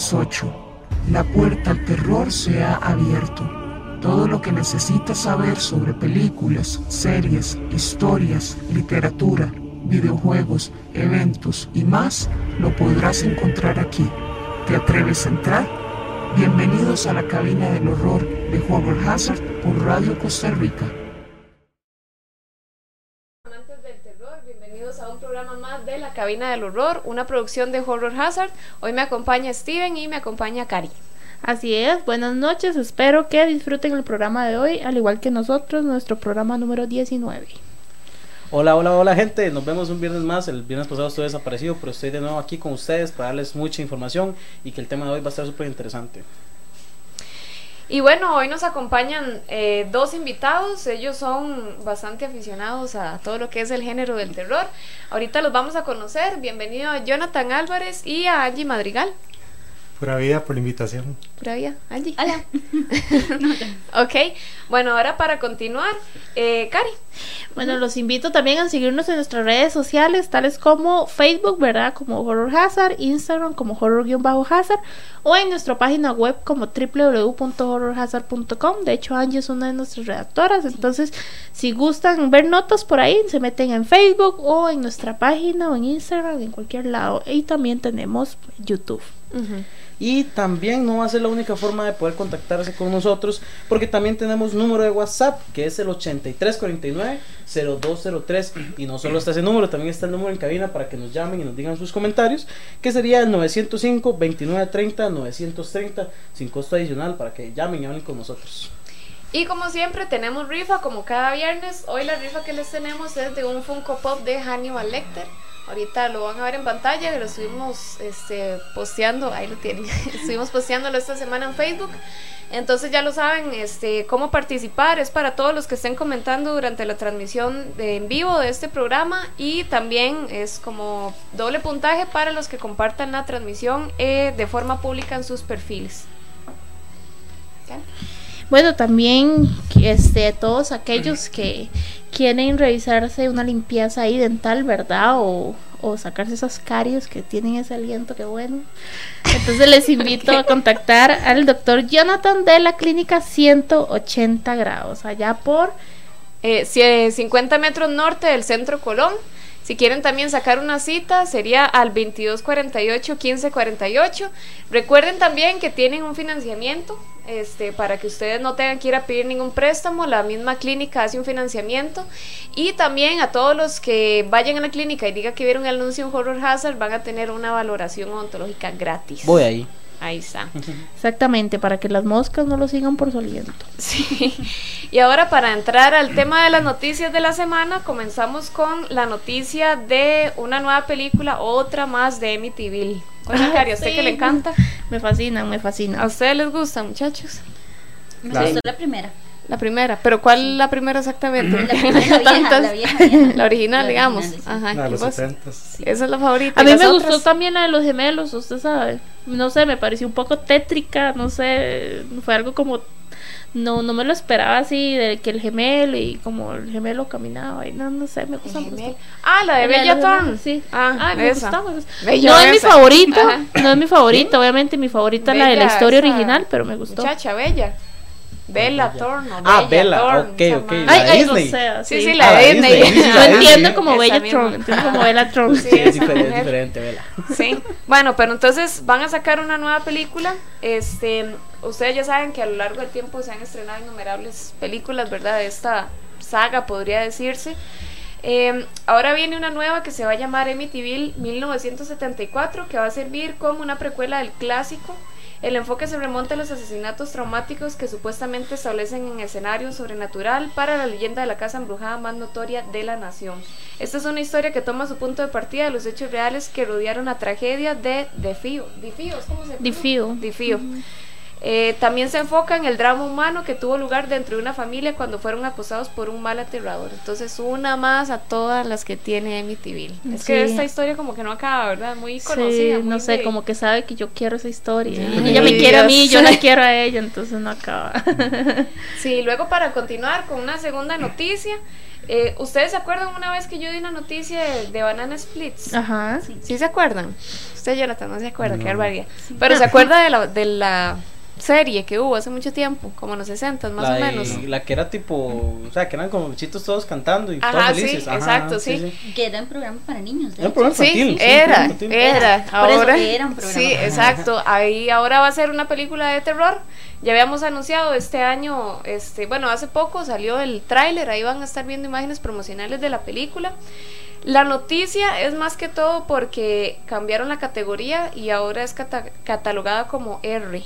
Las 8. La puerta al terror se ha abierto. Todo lo que necesitas saber sobre películas, series, historias, literatura, videojuegos, eventos y más lo podrás encontrar aquí. ¿Te atreves a entrar? Bienvenidos a la cabina del horror de Horror Hazard por Radio Costa Rica. De La Cabina del Horror, una producción de Horror Hazard. Hoy me acompaña Steven y me acompaña Cari. Así es, buenas noches, espero que disfruten el programa de hoy, al igual que nosotros, nuestro programa número 19. Hola, hola, hola gente, nos vemos un viernes más, el viernes pasado estuve desaparecido, pero estoy de nuevo aquí con ustedes para darles mucha información y que el tema de hoy va a estar súper interesante. Y bueno, hoy nos acompañan eh, dos invitados, ellos son bastante aficionados a todo lo que es el género del terror. Ahorita los vamos a conocer, bienvenido a Jonathan Álvarez y a Angie Madrigal. Pura vida por la invitación. Pura vida, Angie. Hola. ok, bueno, ahora para continuar, eh, Cari. Bueno, los invito también a seguirnos en nuestras redes sociales, tales como Facebook, ¿verdad? Como Horror Hazard, Instagram como Horror-Hazard, o en nuestra página web como www.horrorhazard.com. De hecho, Angie es una de nuestras redactoras, entonces si gustan ver notas por ahí, se meten en Facebook o en nuestra página o en Instagram, en cualquier lado. Y también tenemos YouTube. Y también no va a ser la única forma de poder contactarse con nosotros, porque también tenemos número de WhatsApp, que es el 8349-0203. Y no solo está ese número, también está el número en cabina para que nos llamen y nos digan sus comentarios, que sería el 905-2930-930, sin costo adicional, para que llamen y hablen con nosotros. Y como siempre tenemos rifa, como cada viernes. Hoy la rifa que les tenemos es de un Funko Pop de Hannibal Lecter. Ahorita lo van a ver en pantalla, lo estuvimos este, posteando, ahí lo tienen, estuvimos posteándolo esta semana en Facebook. Entonces ya lo saben, este, cómo participar es para todos los que estén comentando durante la transmisión de, en vivo de este programa y también es como doble puntaje para los que compartan la transmisión eh, de forma pública en sus perfiles. Bueno, también este, todos aquellos que quieren revisarse una limpieza ahí dental, ¿verdad? O, o sacarse esas caries que tienen ese aliento, que bueno. Entonces les invito a contactar al doctor Jonathan de la clínica 180 grados, allá por... Eh, 50 metros norte del centro Colón. Si quieren también sacar una cita, sería al 2248-1548. Recuerden también que tienen un financiamiento este, para que ustedes no tengan que ir a pedir ningún préstamo. La misma clínica hace un financiamiento. Y también a todos los que vayan a la clínica y digan que vieron el anuncio en Horror Hazard, van a tener una valoración odontológica gratis. Voy ahí. Ahí está. Exactamente, para que las moscas no lo sigan por su aliento. Sí. Y ahora para entrar al tema de las noticias de la semana, comenzamos con la noticia de una nueva película, otra más de Amityville. Oye, Cari, ¿a usted Sí. que le encanta? Me fascinan, me fascinan. ¿A ustedes les gusta, muchachos? Me Claro. gustó la primera. La primera, pero ¿cuál la primera exactamente? La primera, la vieja, la vieja, vieja. La original, La digamos. original, sí. Ajá. La de ¿y los vos? 70 Esa es la favorita. A ¿Y mí me otras? gustó también la de los gemelos, usted sabe. No sé, me pareció un poco tétrica, no sé, fue algo como no no me lo esperaba así de que el gemelo y como el gemelo caminaba y no no sé, me gusta mucho. Ah, la de La de Bella Sí. Ah, Ah, me. Bella No es mi favorita, Ajá. no es mi favorita, obviamente mi favorita es la de la historia esa original, pero me gustó. Muchacha, Bella. Bella Thorne. o Ah, Bella Bella, Thorne, ok, ok. La Ay, no Disney. sé, Sí, sí. sí, Ah, la la Disney. De entiendo como Bella. Tron, entiendo como Bella Tron. Sí, Sí, es diferente, es diferente, vela. Sí, bueno, pero entonces van a sacar una nueva película. Este, ustedes ya saben que a lo largo del tiempo se han estrenado innumerables películas, ¿verdad? De esta saga, podría decirse. Eh, ahora viene una nueva que se va a llamar Amityville 1974, que va a servir como una precuela del clásico. El enfoque se remonta a los asesinatos traumáticos que supuestamente establecen en escenario sobrenatural para la leyenda de la casa embrujada más notoria de la nación. Esta es una historia que toma su punto de partida de los hechos reales que rodearon la tragedia de Defío. ¿Difío? ¿Cómo se llama? Difío. Difío. Eh, también se enfoca en el drama humano que tuvo lugar dentro de una familia cuando fueron acosados por un mal aterrador. Entonces, una más a todas las que tiene Amityville. Es que Sí. esta historia como que no acaba, ¿verdad? Muy Sí, conocida. muy no sé, de- como que sabe que yo quiero esa historia. Sí. Y ella me quiere a mí, yo la quiero a ella, entonces no acaba. Sí, luego para continuar con una segunda noticia. eh, ¿Ustedes se acuerdan una vez que yo di una noticia de, de Banana Splits? Ajá. ¿Sí se acuerdan? Usted, Jonathan, no se acuerda, qué barbaridad. Pero se acuerda de la, de la serie que hubo hace mucho tiempo, como en los 60 más la, o de- menos. la que era tipo, o sea, que eran como bichitos todos cantando y Ajá, todos sí, felices. Ajá, exacto, sí. Que era un programa para niños. Era un programa Sí, infantil. sí, era, programa infantil. era. Por eso Ahora, era un programa. sí, exacto. Ahí ahora va a ser una película de terror. Ya habíamos anunciado este año, este, bueno, hace poco salió el tráiler. Ahí van a estar viendo imágenes promocionales de la película. La noticia es más que todo porque cambiaron la categoría y ahora es cata- catalogada como R.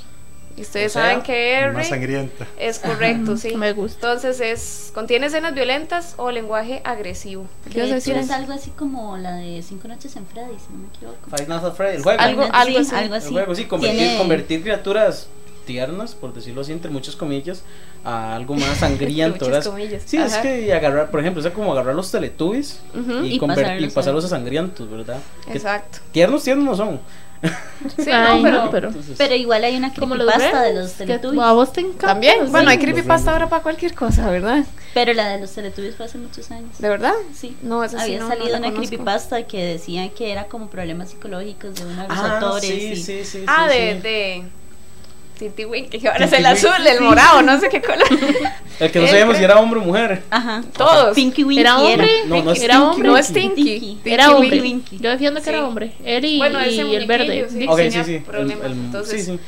Y ustedes O sea, saben que R Más sangrienta. es correcto, sí. Me gusta. Entonces es contiene escenas violentas o lenguaje agresivo. ¿Qué Que de decir? es algo así como la de Cinco Noches en Freddy, si no me equivoco. Five Nights at Freddy's, el juego. Algo- Sí, algo así. algo El así. juego, sí, convertir, Tiene- convertir criaturas tiernas, por decirlo así, entre muchas comillas, a algo más sangriento, Muchas ¿verdad? comillas, Sí, es ajá. que agarrar, por ejemplo, o sea, como agarrar los teletubbies Ujú, y, Y y pasarlos a- pasarlos a sangrientos, ¿verdad? Que Exacto. tiernos, tiernos no son. Sí, Ay, no, pero, no, pero- Entonces, Pero igual hay una creepypasta de los Teletubbies. a vos te encanta. también. sí. Bueno, hay creepypasta ahora para cualquier cosa, ¿verdad? Pero la de los Teletubbies fue hace muchos años. ¿De verdad? Sí. No, esa Había no salido una conozco. creepypasta que decía que era como problemas psicológicos de uno de los ah, autores. sí, y- sí, sí, Ah, sí, de, sí. de Tinty Winky, que ahora es el azul, el morado, no sé qué color. El que no sabíamos si era hombre o mujer. Ajá. Todos. Pinky Winky ¿Era hombre? No, no es Era Tinky hombre. No es. Tinky. Tinky. Era Tinky hombre. Yo defiendo que era hombre. Él y, el verde. Ok, sí, sí, Entonces, sí, sí.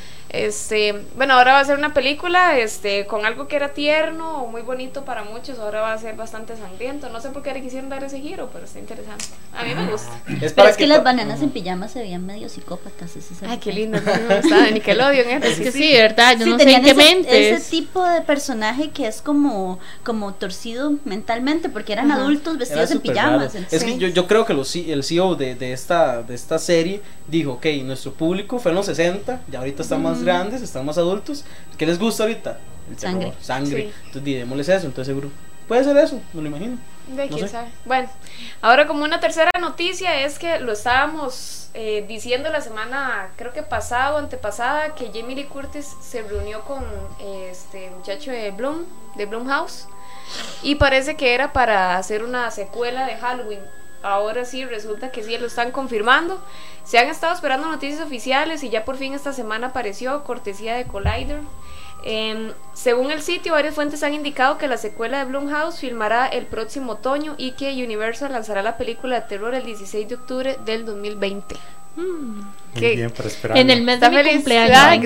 Este, bueno, ahora va a ser una película, este, con algo que era tierno o muy bonito para muchos, ahora va a ser bastante sangriento. No sé por qué le quisieron dar ese giro, pero está interesante. A mí me gusta. Es Pero para es que las pa- bananas en pijama se veían medio psicópatas. ese es el Ay, qué lindo. no gustaba de Nickelodeon, ¿eh? Es que sí, ¿verdad? Yo Sí, no sé tenían en qué ese, mente. ese tipo de personaje que es como, como torcido mentalmente porque eran Ajá. adultos Era vestidos en súper pijamas. Es que yo, yo creo que los, el CEO de, de, esta, de esta serie dijo, ok, nuestro público fue en los 60, ya ahorita están más grandes, están más adultos. ¿Qué les gusta ahorita? El terror, Sangre. Sangre. Sí. Entonces di, démosles eso, entonces seguro. Puede ser eso, me lo imagino. De No quién sabe. Bueno, ahora como una tercera noticia es que lo estábamos eh, diciendo la semana, creo que pasada o antepasada, que Jamie Lee Curtis se reunió con eh, este muchacho de Bloom, de Bloomhouse, y parece que era para hacer una secuela de Halloween. Ahora sí, resulta que sí, lo están confirmando. Se han estado esperando noticias oficiales y ya por fin esta semana apareció, cortesía de Collider. Em, según el sitio, varias fuentes han indicado que la secuela de Blumhouse filmará el próximo otoño y que Universal lanzará la película de terror el 16 de octubre del 2020. Mm. Muy ¿Qué? bien para esperar. En el mes de ¿Está mi feliz? cumpleaños. Ay,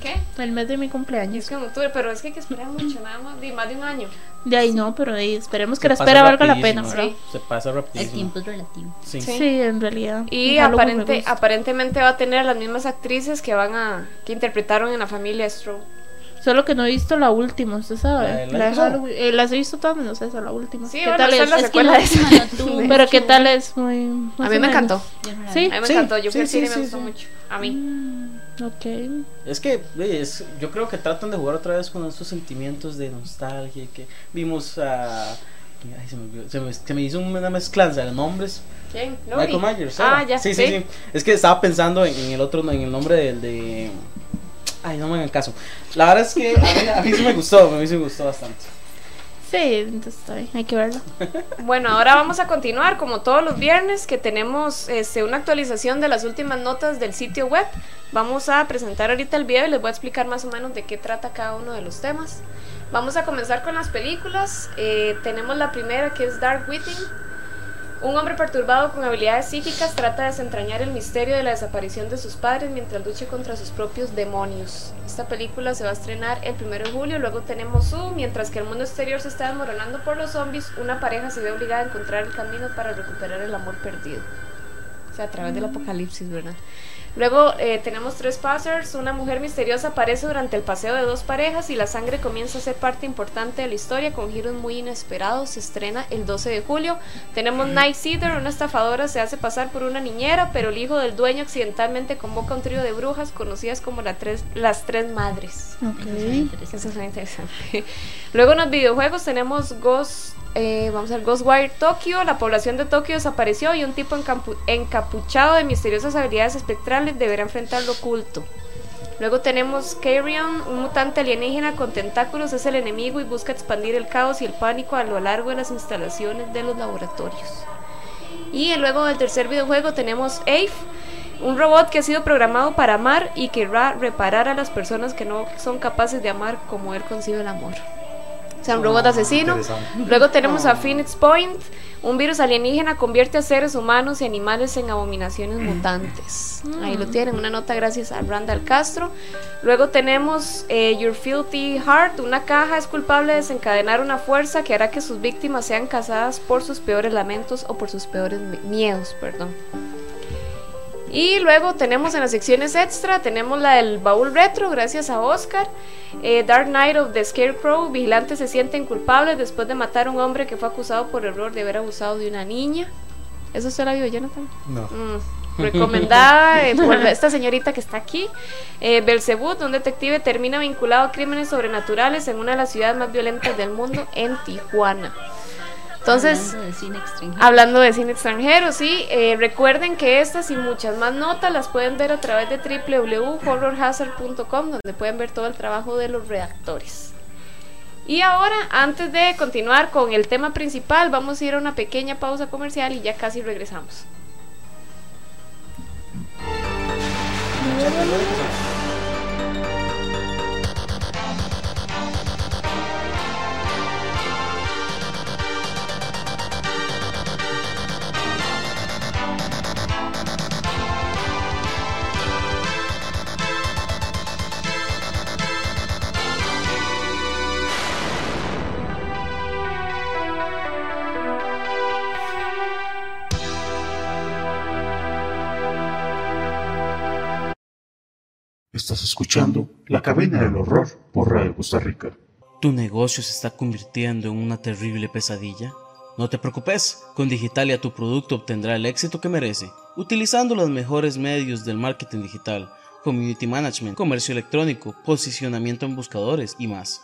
¿qué. El mes de mi cumpleaños. es que en octubre, pero es que hay que esperar mucho, nada más, de más de un año. De ahí no, pero ahí esperemos que Se la espera valga la pena, ¿verdad? Se pasa el rapidísimo. tiempo es relativo. Sí. Sí. Sí, en realidad. Y aparente, aparentemente va a tener a las mismas actrices que van a que interpretaron en la familia Stroh. Solo que no he visto la última, usted sabe. ¿La? Halloween. Eh, las he visto todas menos esa, la última. Sí, ¿Qué bueno, tal es? que la última no Pero qué tal es muy. A mí me encantó. Sí. A mí me Sí, encantó, yo fui sí, y sí, me sí, gustó sí. mucho. A mí. Mm, ok. Es que es, yo creo que tratan de jugar otra vez con estos sentimientos de nostalgia que vimos a... ay, se, me, olvidó, se, me, se me hizo una mezclanza de nombres. ¿Quién? Michael Myers. Ah, ya. Sí, sí, sí. Es que estaba pensando en, en el otro, en el nombre del de... Ay, no me hagan caso. La verdad es que a mí, a mí sí me gustó, a mí sí me gustó bastante. Sí, entonces está bien, hay que verla. Bueno, ahora vamos a continuar como todos los viernes que tenemos este, una actualización de las últimas notas del sitio web. Vamos a presentar ahorita el video y les voy a explicar más o menos de qué trata cada uno de los temas. Vamos a comenzar con las películas. Eh, tenemos la primera que es Dark Witting. Un hombre perturbado con habilidades psíquicas trata de desentrañar el misterio de la desaparición de sus padres mientras lucha contra sus propios demonios. Esta película se va a estrenar el 1 de julio, luego tenemos Su, mientras que el mundo exterior se está desmoronando por los zombies, una pareja se ve obligada a encontrar el camino para recuperar el amor perdido. O sea, a través del apocalipsis, ¿verdad? Luego eh, tenemos tres passers. Una mujer misteriosa aparece durante el paseo de dos parejas y la sangre comienza a ser parte importante de la historia con giros muy inesperados. Se estrena el 12 de julio. Tenemos Night Seeder, una estafadora se hace pasar por una niñera, pero el hijo del dueño accidentalmente convoca un trío de brujas conocidas como la tres, las tres madres. Eso es interesante. Luego en los videojuegos tenemos Ghost eh, vamos a ver Ghostwire Tokyo. La población de Tokio desapareció y un tipo encapuchado de misteriosas habilidades espectrales deberá enfrentar lo oculto. Luego tenemos Carrion, un mutante alienígena con tentáculos, es el enemigo y busca expandir el caos y el pánico a lo largo de las instalaciones de los laboratorios. Y luego del tercer videojuego tenemos Ave, un robot que ha sido programado para amar y querrá reparar a las personas que no son capaces de amar como él concibe el amor o sea, un robot asesino. Luego tenemos a Phoenix Point, un virus alienígena convierte a seres humanos y animales en abominaciones mutantes. Ahí lo tienen, una nota gracias a Randall Castro. Luego tenemos eh, Your Filthy Heart, una caja es culpable de desencadenar una fuerza que hará que sus víctimas sean cazadas por sus peores lamentos o por sus peores miedos, perdón. Y luego tenemos en las secciones extra, tenemos la del baúl retro, gracias a Oscar. Eh, Dark Knight of the Scarecrow, vigilantes se sienten culpables después de matar a un hombre que fue acusado por error de haber abusado de una niña. ¿Eso usted la vio, Jonathan? No. Mm, recomendada eh, por esta señorita que está aquí. Eh, Belzebut, un detective, termina vinculado a crímenes sobrenaturales en una de las ciudades más violentas del mundo, en Tijuana. Entonces, hablando de cine extranjero, sí, eh, recuerden que estas y muchas más notas las pueden ver a través de www.horrorhazard.com, donde pueden ver todo el trabajo de los redactores. Y ahora, antes de continuar con el tema principal, vamos a ir a una pequeña pausa comercial y ya casi regresamos. Estás escuchando La Cabina del Horror por Radio Costa Rica. ¿Tu negocio se está convirtiendo en una terrible pesadilla? No te preocupes, con Digitalia tu producto obtendrá el éxito que merece, utilizando los mejores medios del marketing digital, community management, comercio electrónico, posicionamiento en buscadores y más.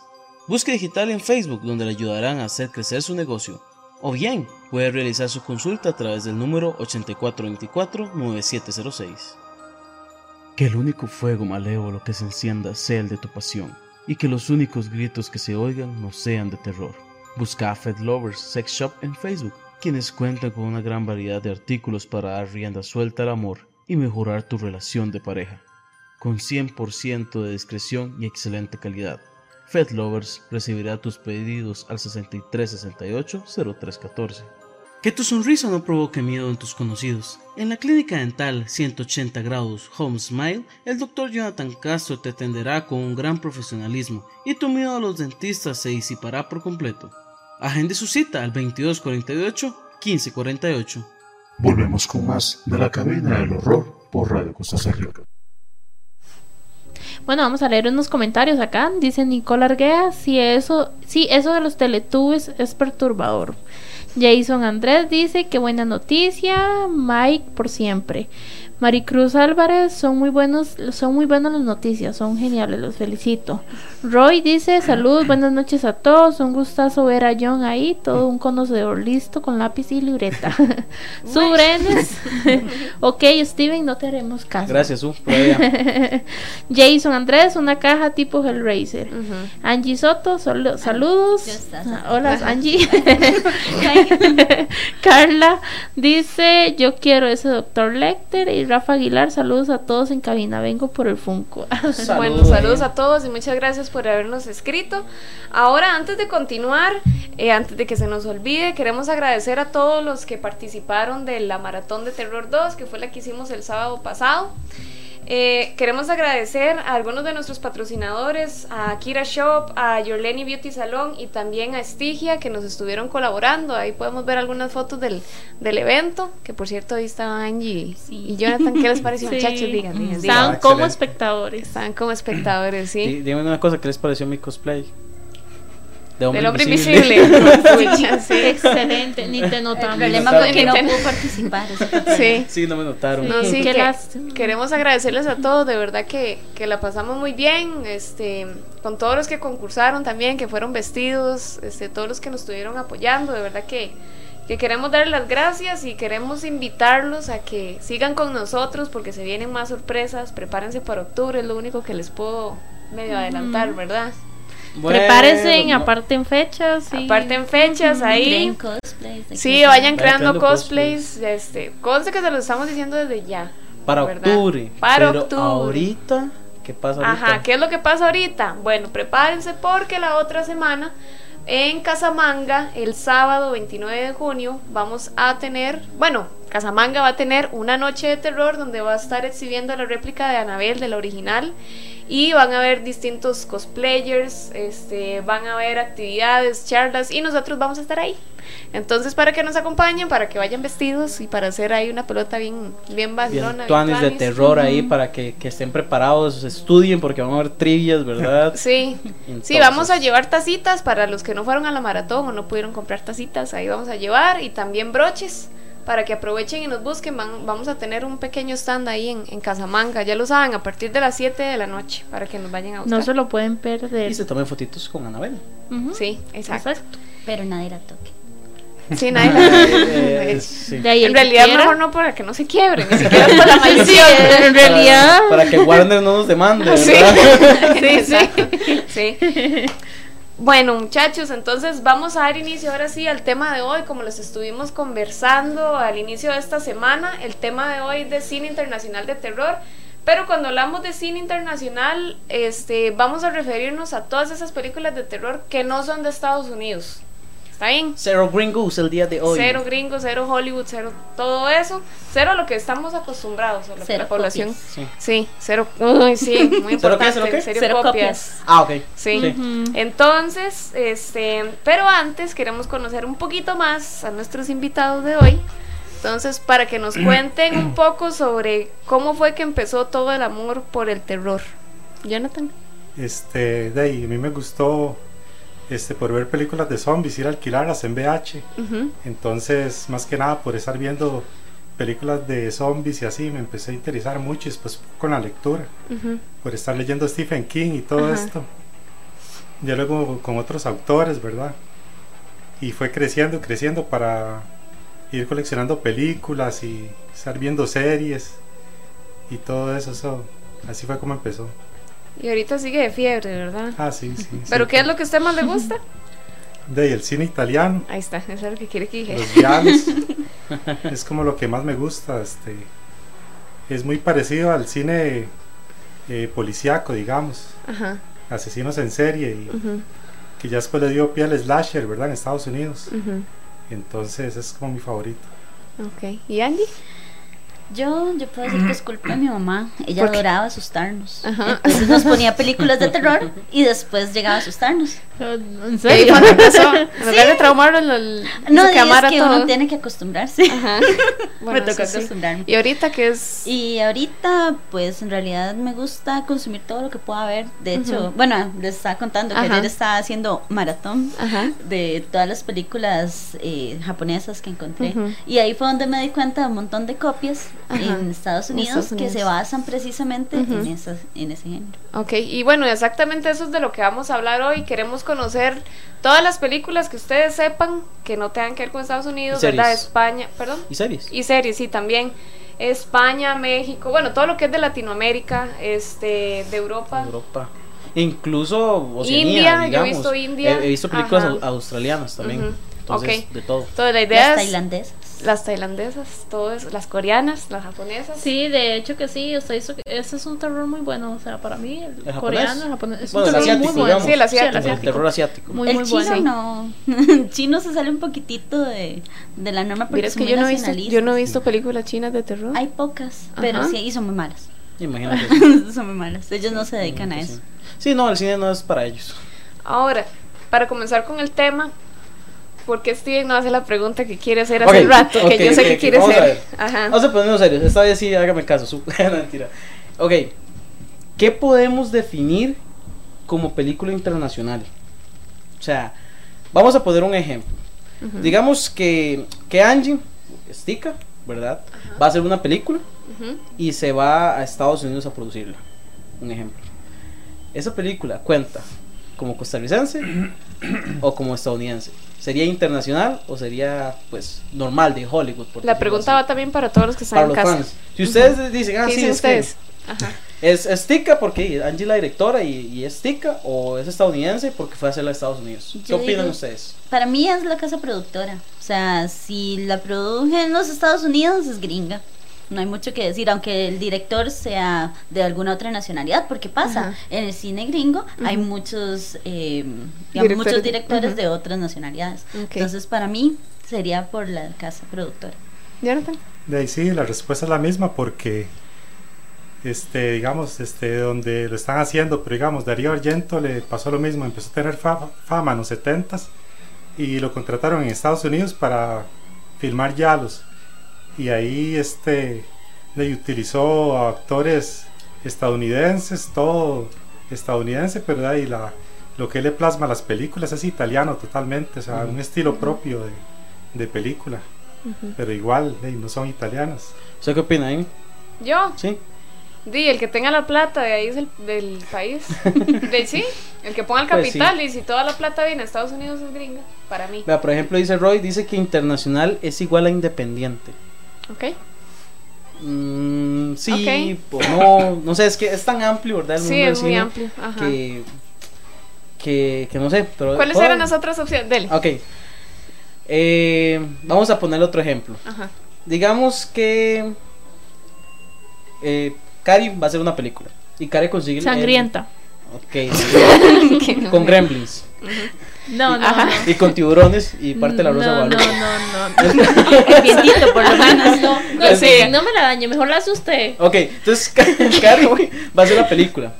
Busque Digitalia en Facebook donde le ayudarán a hacer crecer su negocio. O bien, puede realizar su consulta a través del número 8424-9706. Que el único fuego malévolo que se encienda sea el de tu pasión, y que los únicos gritos que se oigan no sean de terror. Busca a Fed Lovers Sex Shop en Facebook, quienes cuentan con una gran variedad de artículos para dar rienda suelta al amor y mejorar tu relación de pareja, con 100% de discreción y excelente calidad. Fed Lovers recibirá tus pedidos al 6368-0314. Que tu sonrisa no provoque miedo en tus conocidos. En la clínica dental 180 grados Home Smile, el doctor Jonathan Castro te atenderá con un gran profesionalismo y tu miedo a los dentistas se disipará por completo. Agende su cita al 2248-1548. Volvemos con más de la cabina del horror por Radio Costa Rica. Bueno, vamos a leer unos comentarios acá. Dice Nicole Arguea, si eso, si eso de los teletubbies es perturbador. Jason Andrés dice que buena noticia, Mike por siempre. Maricruz Álvarez, son muy buenos, son muy buenas las noticias, son geniales, los felicito. Roy dice, salud, buenas noches a todos, un gustazo ver a John ahí, todo un conocedor listo con lápiz y libreta. Su Brenes, ok Steven, no te haremos caso. Gracias, Su. Jason Andrés, una caja tipo Hellraiser. Angie Soto, saludos. Ah, hola Angie. Carla dice, yo quiero ese doctor Lecter y Rafa Aguilar, saludos a todos en cabina, vengo por el Funko. Bueno, saludos a todos y muchas gracias por habernos escrito. Ahora, antes de continuar, eh, antes de que se nos olvide, queremos agradecer a todos los que participaron de la Maratón de Terror 2, que fue la que hicimos el sábado pasado. Eh, queremos agradecer a algunos de nuestros patrocinadores, a Kira Shop, a Yorleni Beauty Salon y también a Estigia que nos estuvieron colaborando. Ahí podemos ver algunas fotos del, del evento, que por cierto ahí estaba Angie y Jonathan. ¿Qué les pareció, Sí. muchachos? Digan, digan, digan. Estaban Ah, como excelente. espectadores. Estaban como espectadores, sí. Díganme una cosa, ¿qué les pareció mi cosplay? De Del hombre invisible. Pucha, sí. Excelente, ni te El notamos. problema fue que no pudo participar. el. Sí. Sí, no me notaron. No, sí, que- queremos agradecerles a todos, de verdad que, que la pasamos muy bien, este, con todos los que concursaron también, que fueron vestidos, este, todos los que nos estuvieron apoyando, de verdad que, que queremos darles las gracias y queremos invitarlos a que sigan con nosotros porque se vienen más sorpresas, prepárense para octubre, es lo único que les puedo medio adelantar, ¿verdad? Bueno, Prepárense, no- aparten fechas. y- Aparten fechas ahí. Cosplays. Sí, vayan Vayan creando creando cosplays, este, conste que se lo estamos diciendo desde ya. Para ¿verdad? octubre. Para pero octubre. ahorita, ¿qué pasa ahorita? Ajá, ¿qué es lo que pasa ahorita? Bueno, prepárense porque la otra semana en Casamanga, el sábado 29 de junio, vamos a tener, bueno, Casamanga va a tener una noche de terror donde va a estar exhibiendo la réplica de Anabel, de la original, y van a haber distintos cosplayers, este, van a haber actividades, charlas, y nosotros vamos a estar ahí. Entonces, para que nos acompañen, para que vayan vestidos y para hacer ahí una pelota bien, bien vacilona. bien tuanes de tuanis. terror ahí para que, que estén preparados, estudien porque van a haber trivias, ¿verdad? Sí, sí, vamos a llevar tacitas para los que no fueron a la maratón o no pudieron comprar tacitas, ahí vamos a llevar y también broches para que aprovechen y nos busquen. Van- vamos a tener un pequeño stand ahí en, en Casamanga, ya lo saben, a partir de las 7 de la noche para que nos vayan a buscar. No se lo pueden perder. Y se tomen fotitos con Anabel. Ujú. Sí, exacto. Exacto. Pero nadie la toque. Sí, nadie Eh, la- sí. De ahí el En realidad quiera. mejor no para que no se quiebren, ni siquiera por la Sí, maldición. en realidad. Para, para que Warner no nos demande, Sí, ¿verdad? sí, exacto. Sí. Bueno, muchachos, entonces vamos a dar inicio ahora sí al tema de hoy, como les estuvimos conversando al inicio de esta semana, el tema de hoy de cine internacional de terror. Pero cuando hablamos de cine internacional, este, vamos a referirnos a todas esas películas de terror que no son de Estados Unidos. ¿Está bien? Cero Gringos el día de hoy. Cero gringos, cero Hollywood, cero todo eso, cero lo que estamos acostumbrados a la, Cero la población. copias. Sí. Sí, cero. Uy, sí, muy ¿Cero qué? importante. ¿Cero qué? Cero, Cero copias. Ah, ok. Sí. Entonces, este, pero antes queremos conocer un poquito más a nuestros invitados de hoy. Entonces, para que nos cuenten un poco sobre cómo fue que empezó todo el amor por el terror. Jonathan. Este, de ahí, a mí me gustó este, por ver películas de zombies, ir a alquilarlas en VH. Ujú, Entonces, más que nada, por estar viendo películas de zombies y así, me empecé a interesar mucho. Y después con la lectura, ujú, por estar leyendo Stephen King y todo Ajá. esto. Ya luego con otros autores, ¿verdad? Y fue creciendo, creciendo para ir coleccionando películas y estar viendo series y todo eso. eso así fue como empezó. Y ahorita sigue de fiebre, ¿verdad? Ah, sí, sí. ¿Pero sí. qué es lo que a usted más le gusta? De el cine italiano, Ahí está, eso es lo que quiere que dijera. los diálogos. es como lo que más me gusta. Este, es muy parecido al cine eh, policíaco, digamos. Ajá. Asesinos en serie. Y que ya después le dio pie al slasher, ¿verdad? En Estados Unidos. Entonces es como mi favorito. Ok. ¿Y Andy? Yo, yo puedo decir que es culpa de mi mamá. Ella ¿Por qué? adoraba asustarnos. Ajá. Entonces nos ponía películas de terror y después llegaba a asustarnos. ¿En ¿Y serio? cuando empezó? En lugar de traumarlo, lo, lo No, es que todo. uno tiene que acostumbrarse. Ajá. Me Bueno, tocó eso sí. acostumbrarme. Y ahorita que es... Y ahorita, pues en realidad me gusta consumir todo lo que pueda ver. De hecho, Ujú. bueno, les estaba contando que Ajá. ayer estaba haciendo maratón Ajá. de todas las películas eh, japonesas que encontré. Y ahí fue donde me di cuenta de un montón de copias Ajá. En Estados Unidos Estados que Unidos. se basan precisamente Ujú. en, esas, en ese género. Ok, y bueno, exactamente eso es de lo que vamos a hablar hoy. Queremos conocer todas las películas que ustedes sepan que no tengan que ver con Estados Unidos. ¿verdad? España, perdón. ¿Y series? Y series, sí, también. España, México, bueno, todo lo que es de Latinoamérica, este, de Europa. Europa. Incluso Oceanía, India, yo he digamos. visto India. He, he visto películas Ajá. au- australianas también. Ujú. Entonces, Ok. de todo. Toda la idea es tailandesas. Las tailandesas, todo eso, las coreanas, las japonesas. Sí, de hecho que sí, o sea, eso, ese es un terror muy bueno, o sea, para mí el, japonés? coreano, el japonés, es Bueno, un el terror asiático, muy bueno. digamos. Sí, el asiático. El terror asiático. Muy, el muy chino bueno. no. El chino se sale un poquitito de, de la norma porque es que yo no, he visto, yo no he visto películas chinas de terror. Hay pocas, pero Ajá. sí, y son muy malas. Imagínate. Son muy malos. Ellos no se dedican a Sí. eso. Sí, no, el cine no es para ellos. Ahora, para comenzar con el tema, ¿por qué Steven no hace la pregunta que quiere hacer hace rato? que yo sé que quiere vamos a hacer. ver. Ajá. Vamos a ponernos serios. Esta vez sí, hágame caso. su- No, mentira. Ok. ¿Qué podemos definir como película internacional? O sea, vamos a poner un ejemplo. Digamos que, que Angie, Stika, ¿verdad? Va a hacer una película Ujú. y se va a Estados Unidos a producirla. Un ejemplo. Esa película cuenta como costarricense o como estadounidense. ¿Sería internacional o sería pues normal de Hollywood? por La pregunta va también para todos los que están para en los casa. fans. Si ustedes dicen, ah, ¿Qué sí, dicen es que ustedes? Ajá. es, es tica porque Angie es la directora y, y es tica o es estadounidense porque fue a hacerla a Estados Unidos. ¿Qué opinan digo- ustedes? Para mí es la casa productora. O sea, si la produje en los Estados Unidos es gringa. No hay mucho que decir, aunque el director sea de alguna otra nacionalidad, porque pasa, Ajá. en el cine gringo hay muchos, eh, digamos, Directores, muchos directores ujú. de otras nacionalidades. Entonces, para mí sería por la casa productora. Jonathan. De ahí sí, la respuesta es la misma porque, este, digamos, este, donde lo están haciendo, pero digamos, Darío Argento le pasó lo mismo, empezó a tener fa- fama en los 70s y lo contrataron en Estados Unidos para filmar Yalos. Y ahí, este, le utilizó a actores estadounidenses, todo estadounidense, pero ahí la, lo que él le plasma a las películas es italiano totalmente, o sea, un estilo propio de, de película. Pero igual, ey, no son italianos. ¿Usted qué opina, eh? Yo, Sí. di, el que tenga la plata de ahí es el del país. de sí, el que ponga el Pues sí. capital y si toda la plata viene a Estados Unidos es gringa, para mí. Vea, por ejemplo, dice Roy, dice que internacional es igual a independiente. ¿Ok? Mm, sí, o no, no sé, es que es tan amplio, ¿verdad? El Sí, mundo es muy cine amplio. Ajá. Que, que, que no sé, pero... ¿Cuáles eran las otras opciones? Dele. Ok. Eh, vamos a poner otro ejemplo. Ajá. Digamos que eh, Cari va a hacer una película y Cari consigue el- Sangrienta. Ok, con gremlins No, no, Ajá. no. y con tiburones y parte de la rosa no, no, no, no. El vientito, por lo menos. No, no, sí, no me la dañe, mejor la hace usted. Ok, entonces Cari va a hacer la película.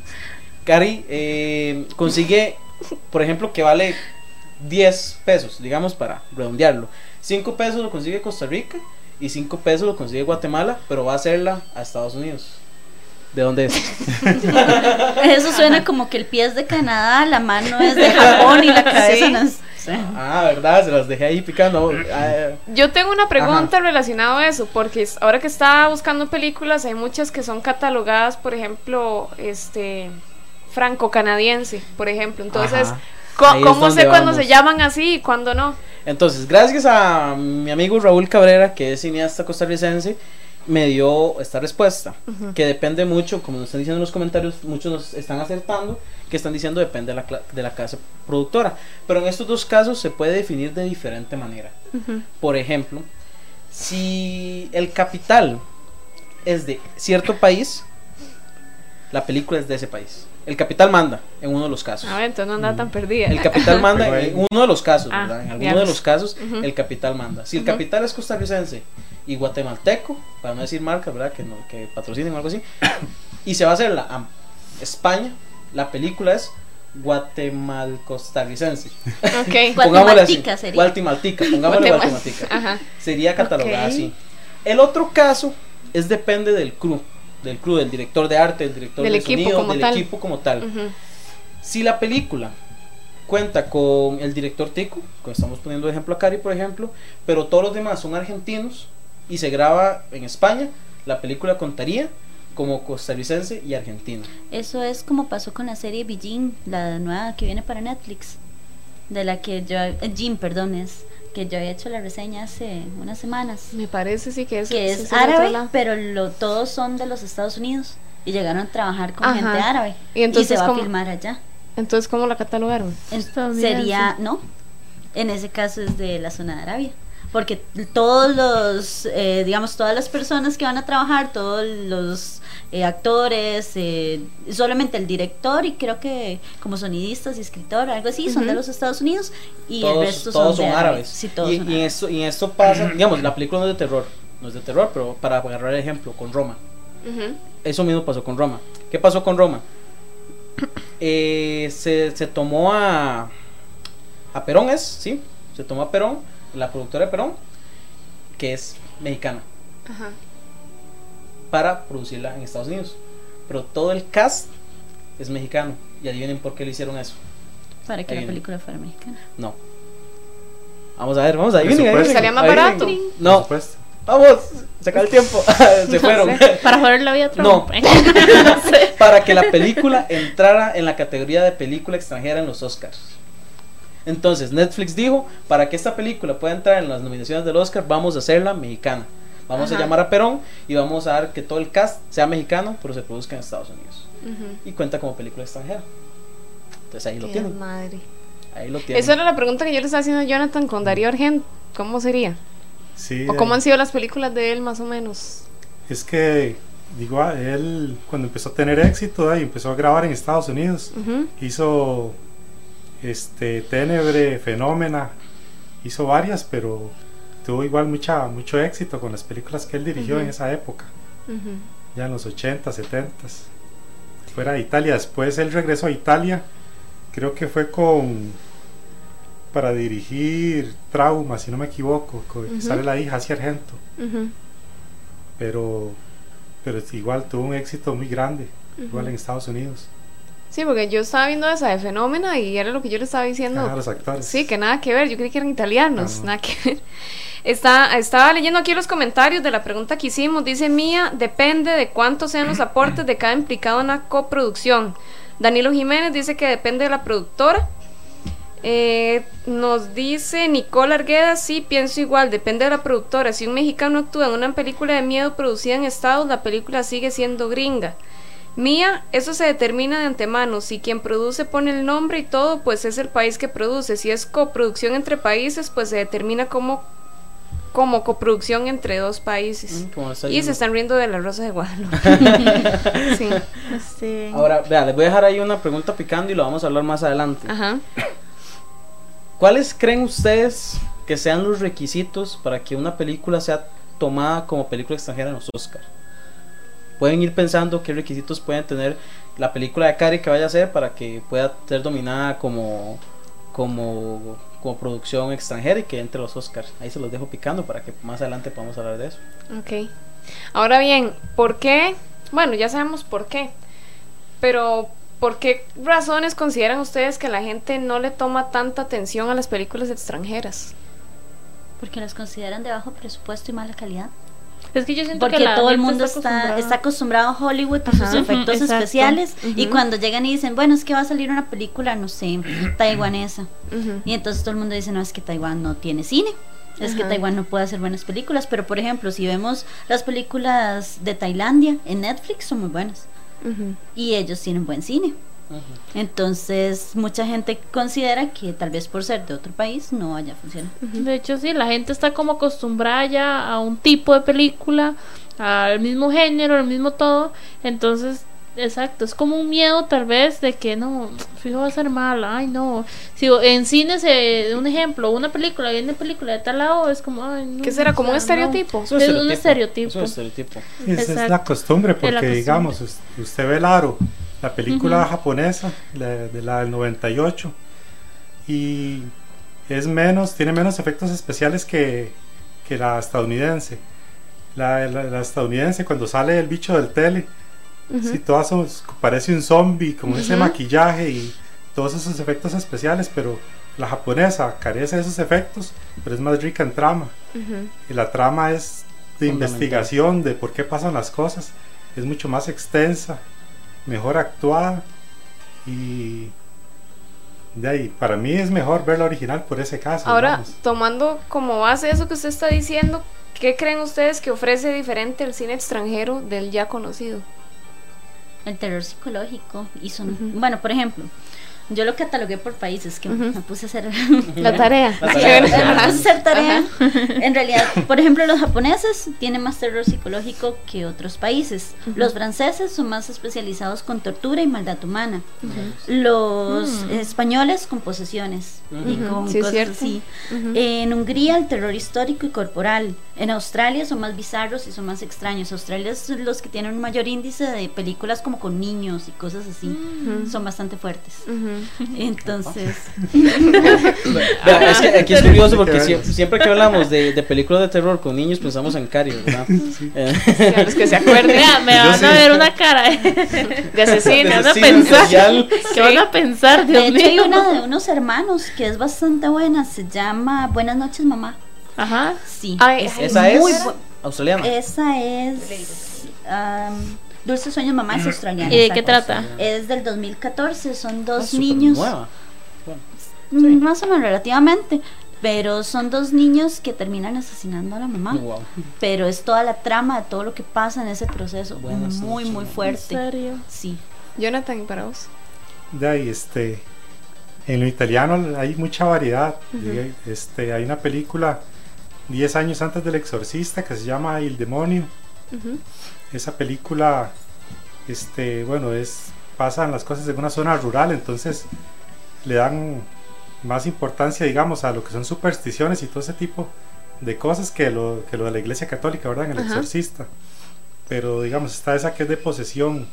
Cari eh, consigue, por ejemplo, que vale 10 pesos, digamos para redondearlo. 5 pesos lo consigue Costa Rica y 5 pesos lo consigue Guatemala, pero va a hacerla a Estados Unidos. ¿De dónde es? Eso suena como que el pie es de Canadá, la mano es de Japón y la cabeza Sí. no es. sí. Ah, ¿verdad? Se las dejé ahí picando. Ah, Yo tengo una pregunta relacionada a eso, porque ahora que estaba buscando películas, hay muchas que son catalogadas, por ejemplo, este franco-canadiense, por ejemplo. Entonces, Ajá. ¿cómo sé cuándo se llaman así y cuándo no? Entonces, gracias a mi amigo Raúl Cabrera, que es cineasta costarricense, me dio esta respuesta, que depende mucho, como nos están diciendo en los comentarios, muchos nos están acertando, que están diciendo depende de la, de la casa productora. Pero en estos dos casos se puede definir de diferente manera. Por ejemplo, si el capital es de cierto país, la película es de ese país. El capital manda en uno de los casos. A ver, entonces no andaba tan perdida. El capital manda en uno de los casos, Ah, ¿verdad? En alguno digamos. de los casos, el capital manda. Si el capital es costarricense y guatemalteco, para no decir marcas, ¿verdad? Que, no, que patrocinen o algo así, y se va a hacer la a España, la película es guatemalcostarricense. Ok. Pongámosle así. Guatemaltica sería. Guatemaltica, pongámosle Guatemal- guatemaltica. Ajá. Sería catalogada así. El otro caso es depende del crew, del crew, del director de arte, del director Del de equipo sonido, como del tal. equipo como tal. Si la película cuenta con el director Tico, que estamos poniendo de ejemplo a Cari, por ejemplo, pero todos los demás son argentinos y se graba en España, la película contaría como costarricense y argentino. Eso es como pasó con la serie Beijing, la nueva que viene para Netflix, de la que yo, eh, Jim, perdón, es que yo había hecho la reseña hace unas semanas, Me parece sí que es, que es árabe, pero lo, todos son de los Estados Unidos y llegaron a trabajar con Ajá. gente árabe Y entonces, se va ¿cómo? a filmar allá. Entonces, ¿cómo la catalogaron? Sería, no, en ese caso es de la zona de Arabia. Porque todos los, eh, digamos, todas las personas que van a trabajar, todos los eh, actores, eh, solamente el director y creo que como sonidistas y escritor, algo así, son de los Estados Unidos y todos el resto todos son, árabes. Sí, todos y, son y árabes. esto, y esto pasa, digamos, la película no es de terror, no es de terror, pero para agarrar el ejemplo, con Roma. Eso mismo pasó con Roma. ¿Qué pasó con Roma? Eh, se, se tomó a, a Perón, es, sí, se tomó a Perón, la productora de Perón, que es mexicana, Ajá. para producirla en Estados Unidos. Pero todo el cast es mexicano. Y adivinen por qué le hicieron eso. Para que la película fuera mexicana. No. Vamos a ver, vamos a adivinen. Sería más barato. No, vamos, se acaba el tiempo. se fueron. Para joder la vida a Trump. No. para que la película entrara en la categoría de película extranjera en los Oscars. Entonces, Netflix dijo, para que esta película pueda entrar en las nominaciones del Oscar, vamos a hacerla mexicana. Vamos a llamar a Perón y vamos a dar que todo el cast sea mexicano, pero se produzca en Estados Unidos. Y cuenta como película extranjera. Entonces ahí lo Qué tienen. madre. Ahí lo tienen. Esa era la pregunta que yo le estaba haciendo a Jonathan con Darío Argent. ¿Cómo sería? Sí, ¿O cómo han sido las películas de él más o menos? Es que, digo, a- él cuando empezó a tener éxito ¿eh? y empezó a grabar en Estados Unidos, hizo este Ténebre, Fenómena, hizo varias, pero tuvo igual mucha, mucho éxito con las películas que él dirigió en esa época, ya en los 80, 70. Fuera de Italia, después él regresó a Italia, creo que fue con para dirigir Trauma, si no me equivoco, con- Ujú. sale la hija hacia Argento, pero pero igual tuvo un éxito muy grande, igual en Estados Unidos. Sí, porque yo estaba viendo esa de Fenómena y era lo que yo le estaba diciendo. Ah, los actores. Sí, que nada que ver, yo creí que eran italianos, Ah, no. nada que ver. Está, estaba leyendo aquí los comentarios de la pregunta que hicimos. Dice Mía, depende de cuántos sean los aportes de cada implicado en una coproducción. Danilo Jiménez dice que depende de la productora. Eh, nos dice Nicole Argueda, sí, pienso igual, depende de la productora. Si un mexicano actúa en una película de miedo producida en Estados, la película sigue siendo gringa. Mía, eso se determina de antemano. Si quien produce pone el nombre y todo, pues es el país que produce. Si es coproducción entre países, pues se determina como, como coproducción entre dos países. Mm, Y se están riendo de la Rosa de Guadalupe. sí. Ahora, vea, les voy a dejar ahí una pregunta picando y lo vamos a hablar más adelante. Ajá. ¿Cuáles creen ustedes que sean los requisitos para que una película sea tomada como película extranjera en los Oscars? Pueden ir pensando qué requisitos pueden tener la película de Cari que vaya a hacer para que pueda ser dominada como, como, como producción extranjera y que entre los Oscars. Ahí se los dejo picando para que más adelante podamos hablar de eso. Ok. Ahora bien, ¿por qué? Bueno, ya sabemos por qué. Pero, ¿por qué razones consideran ustedes que la gente no le toma tanta atención a las películas extranjeras? Porque las consideran de bajo presupuesto y mala calidad. Es que yo siento Porque que la todo el mundo está, acostumbrada. está acostumbrado a Hollywood por sus efectos exacto. especiales. Y cuando llegan y dicen, bueno, es que va a salir una película, no sé, taiwanesa. Y entonces todo el mundo dice, no, es que Taiwán no tiene cine. Es que. Taiwán no puede hacer buenas películas. Pero, por ejemplo, si vemos las películas de Tailandia en Netflix, son muy buenas. Y ellos tienen buen cine. Entonces, mucha gente considera que tal vez por ser de otro país no vaya a funcionar. De hecho, sí, la gente está como acostumbrada ya a un tipo de película, al mismo género, al mismo todo. Entonces, exacto, es como un miedo tal vez de que no, fijo va a ser mala, ay no. Si en cine se, un ejemplo, una película, viene película de tal lado, es como, ay no. ¿Qué será? ¿Como un no. estereotipo? Es un estereotipo. Es un estereotipo. Esa es la costumbre, porque costumbre. digamos, us- usted ve el aro, la película japonesa, la, de la del 98, y es menos, tiene menos efectos especiales que, que la estadounidense. La, la- la estadounidense, cuando sale el bicho del tele, sí, todas son- parece un zombie, con ese maquillaje y todos esos efectos especiales, pero la japonesa carece de esos efectos, pero es más rica en trama. Y la trama es de investigación de por qué pasan las cosas. Es mucho más extensa, mejor actuada y de ahí, para mí es mejor ver la original por ese caso. Ahora, digamos. tomando como base eso que usted está diciendo, ¿qué creen ustedes que ofrece diferente el cine extranjero del ya conocido? El terror psicológico y son, bueno, por ejemplo, Yo lo catalogué por países, que me puse a hacer La tarea. La Sí, tarea. me puse a hacer tarea. En realidad, por ejemplo, los japoneses tienen más terror psicológico que otros países. Los franceses son más especializados con tortura y maldad humana. Los españoles con posesiones y con Sí, es cosas cierto. así. En Hungría el terror histórico y corporal. En Australia son más bizarros y son más extraños. Australia es los que tienen un mayor índice de películas como con niños y cosas así. Son bastante fuertes. Entonces, Vea, es que aquí es curioso porque sie- siempre, que hablamos de, de películas de terror con niños pensamos en Cari, ¿verdad? Eh, Sí, a los que se acuerden. Vea, me van a ver una cara de De asesino. van a pensar. ¿Qué van a pensar, de Dios hecho hay mío? una de unos hermanos que es bastante buena. Se llama Buenas noches, mamá. Ajá. Sí. Ay, es Esa muy es bu- australiana. Esa es. um, Dulces Sueños Mamá es australiana. ¿Y de qué trata? Es del 2014. Son Ah, dos súper niños. nueva. mm, Más o menos relativamente. Pero son dos niños que terminan asesinando a la mamá. Wow. Pero es toda la trama de todo lo que pasa en ese proceso. Buenas muy, noches, muy mamá. ¿En fuerte. serio? Sí. Jonathan, para vos. De ahí, este, en lo italiano hay mucha variedad. Diga, Este, hay una película 10 años antes del Exorcista que se llama El Demonio. Ujú. Esa película, este, bueno, es pasan las cosas en una zona rural, entonces le dan más importancia, digamos, a lo que son supersticiones y todo ese tipo de cosas que lo, que lo de la Iglesia Católica, ¿verdad? En el Ajá. Exorcista. Pero, digamos, está esa que es de posesión.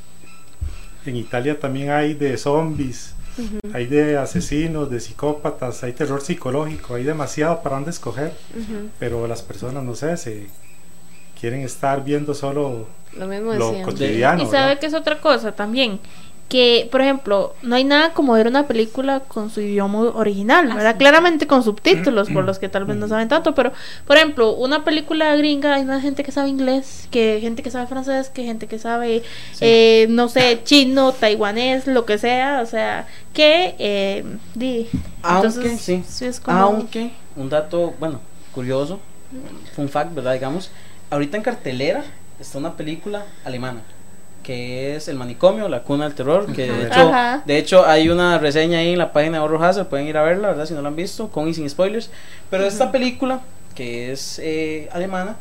En Italia también hay de zombies, hay de asesinos, de psicópatas, hay terror psicológico, hay demasiado para dónde escoger, Ujú. pero las personas, no sé, se quieren estar viendo solo Lo mismo lo cotidiano. Y sabe ¿verdad? que es otra cosa también. Que, por ejemplo, no hay nada como ver una película con su idioma original, ¿verdad? Claramente con subtítulos, por los que tal vez no saben tanto, pero, por ejemplo, una película gringa, hay una gente que sabe inglés, que gente que sabe francés, que gente que sabe, eh, no sé, chino, taiwanés, lo que sea, o sea, que, eh, di, Aunque, entonces, sí. es como... Aunque, un dato, bueno, curioso, fun fact, ¿verdad? Digamos, ahorita en cartelera está una película alemana que es El Manicomio, la cuna del terror, que de hecho, Ajá. de hecho hay una reseña ahí en la página de Horror Hazard, pueden ir a verla, ¿verdad? Si no la han visto, con y sin spoilers. Pero esta película, que es eh, alemana,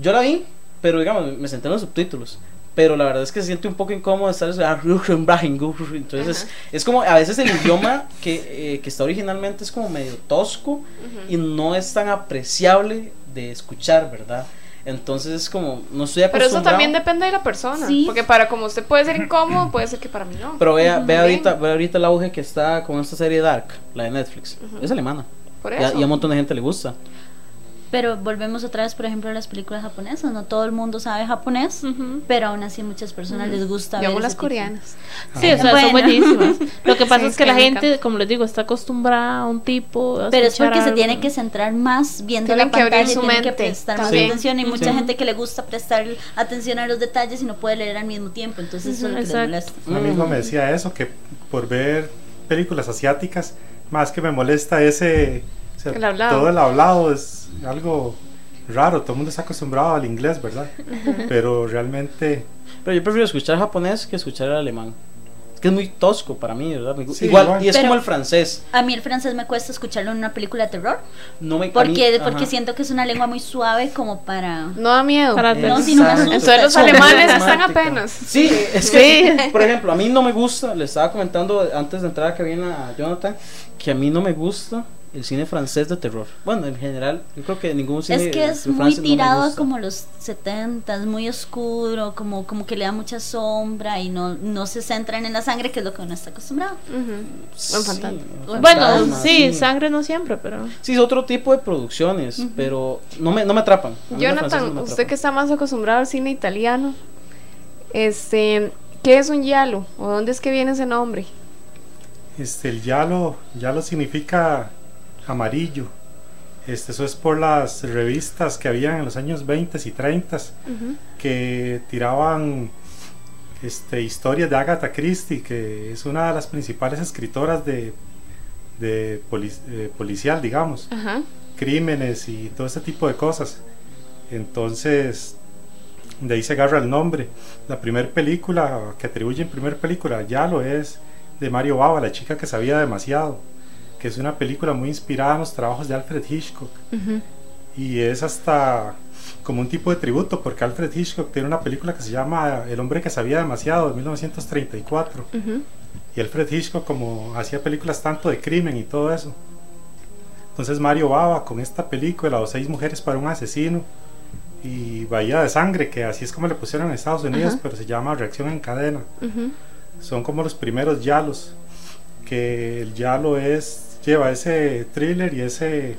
yo la vi, pero digamos, me senté en los subtítulos. Pero la verdad es que se siente un poco incómodo estar entonces Ajá. es como a veces el idioma que, eh, que está originalmente es como medio tosco Ujú. y no es tan apreciable de escuchar, ¿verdad? Entonces es como, no estoy Pero eso acostumbrado. también depende de la persona. Sí. Porque para como usted puede ser incómodo, puede ser que para mí no. Pero vea, vea, ahorita, vea ahorita el auge que está con esta serie Dark, la de Netflix. Es alemana. Por Y a, eso. y a un montón de gente le gusta. Pero volvemos otra vez, por ejemplo, a las películas japonesas. No todo el mundo sabe japonés, pero aún así a muchas personas les gusta Yo ver las coreanas. Sí, o sea, Bueno. son buenísimas. Lo que pasa Sí, es que la gente, como les digo, está acostumbrada a un tipo. a Pero es porque se tiene que centrar más viendo Tienen la que abrir pantalla, su tienen que mente prestar más atención. Y mucha Sí. gente que le gusta prestar atención a los detalles y no puede leer al mismo tiempo. Entonces eso es lo que les molesta. Un amigo Mm. me decía eso, que por ver películas asiáticas, más que me molesta ese... sea, El hablado. Todo el hablado es algo raro, todo el mundo está acostumbrado al inglés, ¿verdad? Pero realmente... Pero yo prefiero escuchar japonés que escuchar el alemán. Es que es muy tosco para mí, ¿verdad? Sí, igual, igual. y es Pero- como el francés. A mí el francés me cuesta escucharlo en una película de terror. No me, a mí- Porque, porque ajá. siento que es una lengua muy suave como para... No da miedo. Para No, si no me Exacto. asusta. Entonces los alemanes están apenas. Sí, es que, por ejemplo, a mí no me gusta, le estaba comentando antes de entrar a cabina a Jonathan, que a mí no me gusta el cine francés de terror. Bueno, en general, yo creo que ningún cine Es que es de muy no tirado a gusta. como los 70 muy oscuro, como, como que le da mucha sombra y no, no se centran en la sangre, que es lo que uno está acostumbrado. Ujú. Sí, Buen fantasma. fantasma, Bueno, sí, sangre no siempre, pero. Sí, es otro tipo de producciones, pero no me, no me atrapan. Jonathan, no me usted que está más acostumbrado al cine italiano, este, ¿qué es un giallo? ¿O dónde es que viene ese nombre? Este, el yalo, yalo significa amarillo. Este, eso es por las revistas que habían en los años 20 y 30 que tiraban este, historias de Agatha Christie, que es una de las principales escritoras de, de eh, policial, digamos, crímenes y todo ese tipo de cosas. Entonces, de ahí se agarra el nombre. La primera película que atribuyen primer película, Yalo, es de Mario Bava, La chica que sabía demasiado, que es una película muy inspirada en los trabajos de Alfred Hitchcock. Y es hasta como un tipo de tributo, porque Alfred Hitchcock tiene una película que se llama El hombre que sabía demasiado, de 1934. Y Alfred Hitchcock como hacía películas tanto de crimen y todo eso. Entonces Mario Bava con esta película, o seis mujeres para un asesino, y Bahía de Sangre, que así es como le pusieron en Estados Unidos, pero se llama Reacción en Cadena. Son como los primeros yalos, que el yalo es, lleva ese thriller y ese,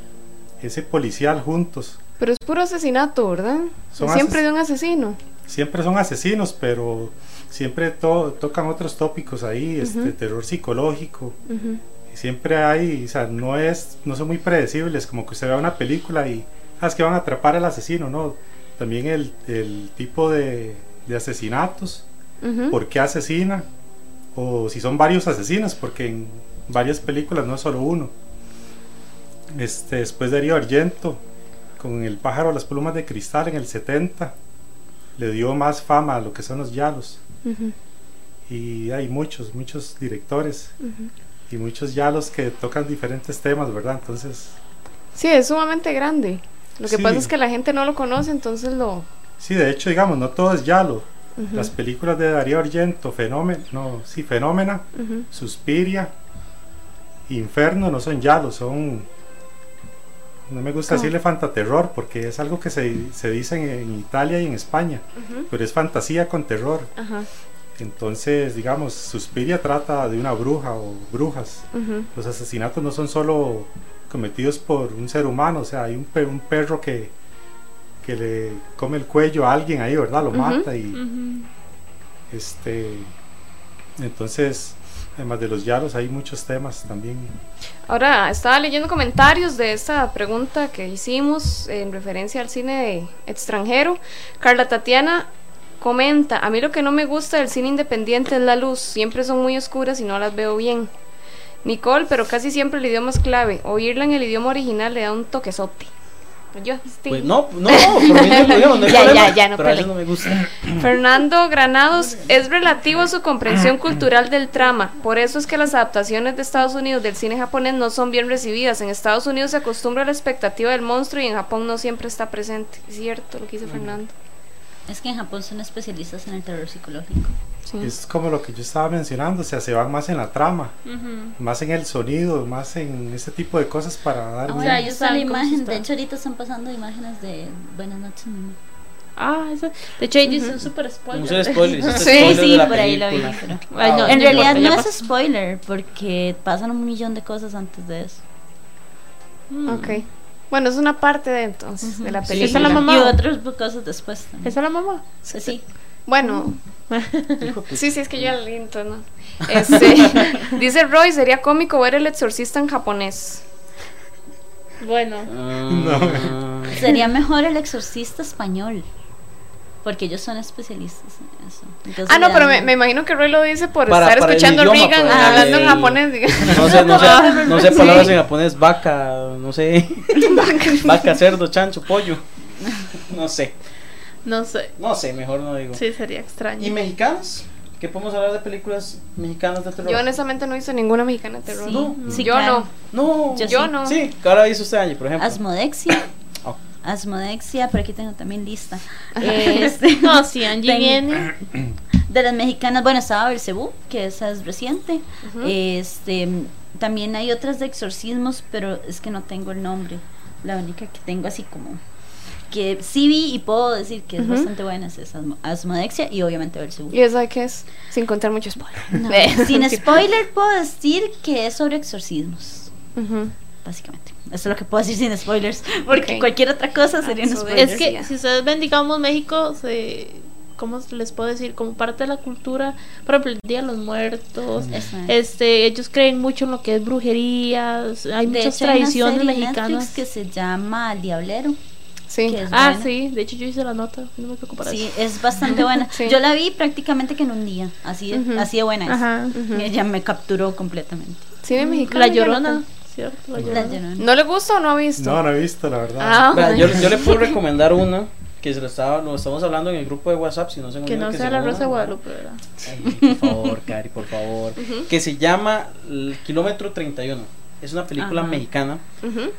ese policial juntos. Pero es puro asesinato, ¿verdad? Son Siempre ases- de un asesino. Siempre son asesinos, pero siempre to- tocan otros tópicos ahí, este terror psicológico. Ujú. Y siempre hay, o sea, no es, no son muy predecibles, como que usted vea una película y ah, es que van a atrapar al asesino, ¿no? También el, el tipo de, de asesinatos, Ujú. por qué asesina, o si son varios asesinos, porque en varias películas no solo uno. Este, después Darío Argento, con El pájaro a las plumas de cristal en el 70, le dio más fama a lo que son los yalos. Ujú. Y hay muchos, muchos directores y muchos yalos que tocan diferentes temas, ¿verdad? Entonces, Sí, es sumamente grande. Lo que Sí. pasa es que la gente no lo conoce, entonces lo... sí, de hecho, digamos, no todo es yalo. Ujú. Las películas de Darío Argento, Fenómeno, no, sí, Fenómena. Suspiria, Inferno no son yalos, son... No me gusta ¿Cómo? decirle fantaterror porque es algo que se, se dice en, en Italia y en España, pero es fantasía con terror. Entonces, digamos, Suspiria trata de una bruja o brujas. Los asesinatos no son solo cometidos por un ser humano, o sea, hay un, pe- un perro que, que le come el cuello a alguien ahí, ¿verdad? Lo mata y este entonces además de los yalos hay muchos temas también Ahora, estaba leyendo comentarios de esta pregunta que hicimos en referencia al cine extranjero. Carla Tatiana comenta, a mí lo que no me gusta del cine independiente es la luz, siempre son muy oscuras y no las veo bien. Nicole, pero casi siempre el idioma es clave, oírla en el idioma original le da un toquezote. Yo, sí. Pues no, no, por mí no hay problema, no hay Ya, problema, ya, ya, no pero a veces no me gusta. Fernando Granados es relativo a su comprensión cultural del trama. Por eso es que las adaptaciones de Estados Unidos del cine japonés no son bien recibidas. En Estados Unidos se acostumbra a la expectativa del monstruo y en Japón no siempre está presente. Es cierto lo que dice Fernando. Es que en Japón son especialistas en el terror psicológico. Sí. es como lo que yo estaba mencionando o sea se van más en la trama Ujú. más en el sonido más en ese tipo de cosas para dar Ah, un- bueno, sea, ellos está la imagen. De hecho, ahorita están pasando imágenes de Buenas noches, mamá. Ah, eso. De hecho, ahí dice un super spoiler. Spoilers. hiciste Sí, spoiler sí, de la por ahí lo vi. pero- Ay, no, Ah, en no realidad no es spoiler porque pasan un millón de cosas antes de eso. Mm. Ok. Bueno, es una parte de entonces de la Sí, película. esa es la mamá. Y otras cosas después también. ¿Esa es la mamá? Sí, sí. Bueno, sí, sí, es que yo la entonces no. Este, dice Roy, sería cómico ver el exorcista en japonés. Bueno. Ah, Sería mejor el exorcista español. Porque ellos son especialistas en eso. Entonces Ah, no, pero me, me imagino que Roy lo dice por Para- estar para el escuchando a idioma, Regan para hablando en el- japonés. No sé, no sé, no sé Sí. palabras en japonés, vaca, no sé. vaca, cerdo, chancho, pollo. No sé, No sé. no sé, mejor no digo. Sí, sería extraño. ¿Y mexicanos? ¿Qué podemos hablar de películas mexicanas de terror? Yo honestamente no hice ninguna mexicana de terror. Sí, No. sí, yo claro. No, Yo Yo sí. no. Sí, ¿qué ahora hizo este año, por ejemplo? Asmodexia. Oh. Asmodexia, por aquí tengo también lista. Este, No, sí, Angie viene. de las mexicanas, bueno, estaba Belcebú, que esa es reciente. Este, también hay otras de exorcismos, pero es que no tengo el nombre. La única que tengo así como que sí vi y puedo decir que es bastante buena es Asmo- Asmodexia y obviamente Belcebú. ¿Y esa qué es? Sin contar mucho spoiler. No, sin spoiler puedo decir que es sobre exorcismos, Ujú. Básicamente. Eso es lo que puedo decir sin spoilers, porque cualquier otra cosa sería un Ah, so spoiler. Es que si ustedes ven, digamos, México, se, ¿cómo les puedo decir? Como parte de la cultura, por ejemplo, el Día de los Muertos. Eso. Este, ellos creen mucho en lo que es brujerías, hay De muchas hecho, hay una tradiciones serie mexicanas. Netflix que se llama El Diablero. Sí. Ah, buena. sí, de hecho yo hice la nota, no me preocupo Sí, es bastante buena. Sí. Yo la vi prácticamente que en un día, así, de- así de buena es. Ajá. Ella me capturó completamente. Cine mexicano. La. Llorona, ¿cierto? La La Llorona. Llorona. ¿No le gusta o no ha visto? no no he visto la verdad Ah, Vea, yo, yo le puedo recomendar una que se lo estaba, lo estamos hablando en el grupo de WhatsApp, si no se me Que no se sea la Rosa de Guadalupe, ¿verdad? Ay, por favor, Cari, por favor. Que se llama El Kilómetro 31. Es una película Ajá. mexicana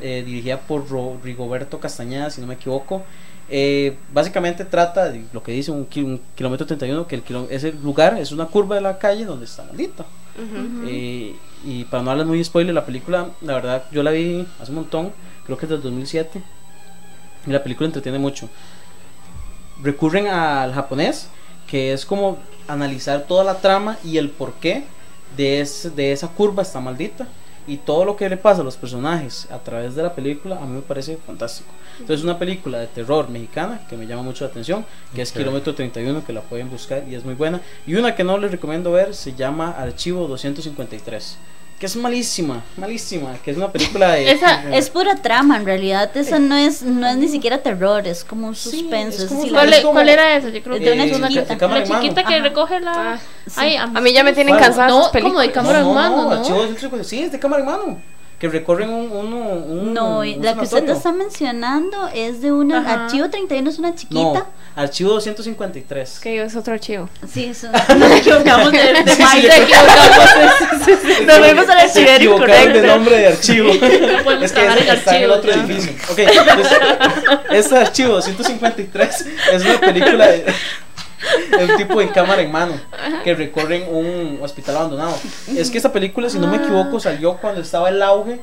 eh, dirigida por Ro- Rigoberto Castañeda, si no me equivoco. Eh, básicamente trata de lo que dice un, ki- un kilómetro 31, que el kilo- ese lugar es una curva de la calle donde está maldita. Eh, y para no hablar muy spoiler, la película, la verdad, yo la vi hace un montón, creo que es del 2007. Y la película entretiene mucho. Recurren al japonés, que es como analizar toda la trama y el porqué de, ese- de esa curva está maldita. Y todo lo que le pasa a los personajes a través de la película a mí me parece fantástico. Entonces es una película de terror mexicana que me llama mucho la atención, que es Ok. Kilómetro 31, que la pueden buscar y es muy buena. Y una que no les recomiendo ver se llama Archivo 253, que es malísima, malísima, que es una película de... Esa Es pura trama, en realidad. Esa no es, no es ni siquiera terror, es como un Sí, suspenso. es es como- decir, ¿Cuál, como- cuál era esa? Yo creo de que es una chiquita. de cámara la mano. chiquita que Ajá. recoge la. Ah, sí. Ay, A mí ya me tienen cansada No, como de cámara en mano, ¿no? 253, sí, es de cámara en mano, que recorren un... uno, un No, un la que usted está mencionando es de una. Ajá. Archivo 31 es una No, chiquita. Archivo 253. Que es otro archivo. Sí, eso. Nos equivocamos de, de Sí, sí, país, sí, nos equivocamos. Nos vemos al archivero equivocaron de incorrecto. nombre de archivo. podemos es que ese en está en el archivo, otro ya. edificio. Ok, entonces, este archivo 253 es una película de, de un tipo en cámara en mano que recorren un hospital abandonado. Es que esta película, si no me equivoco, salió cuando estaba el auge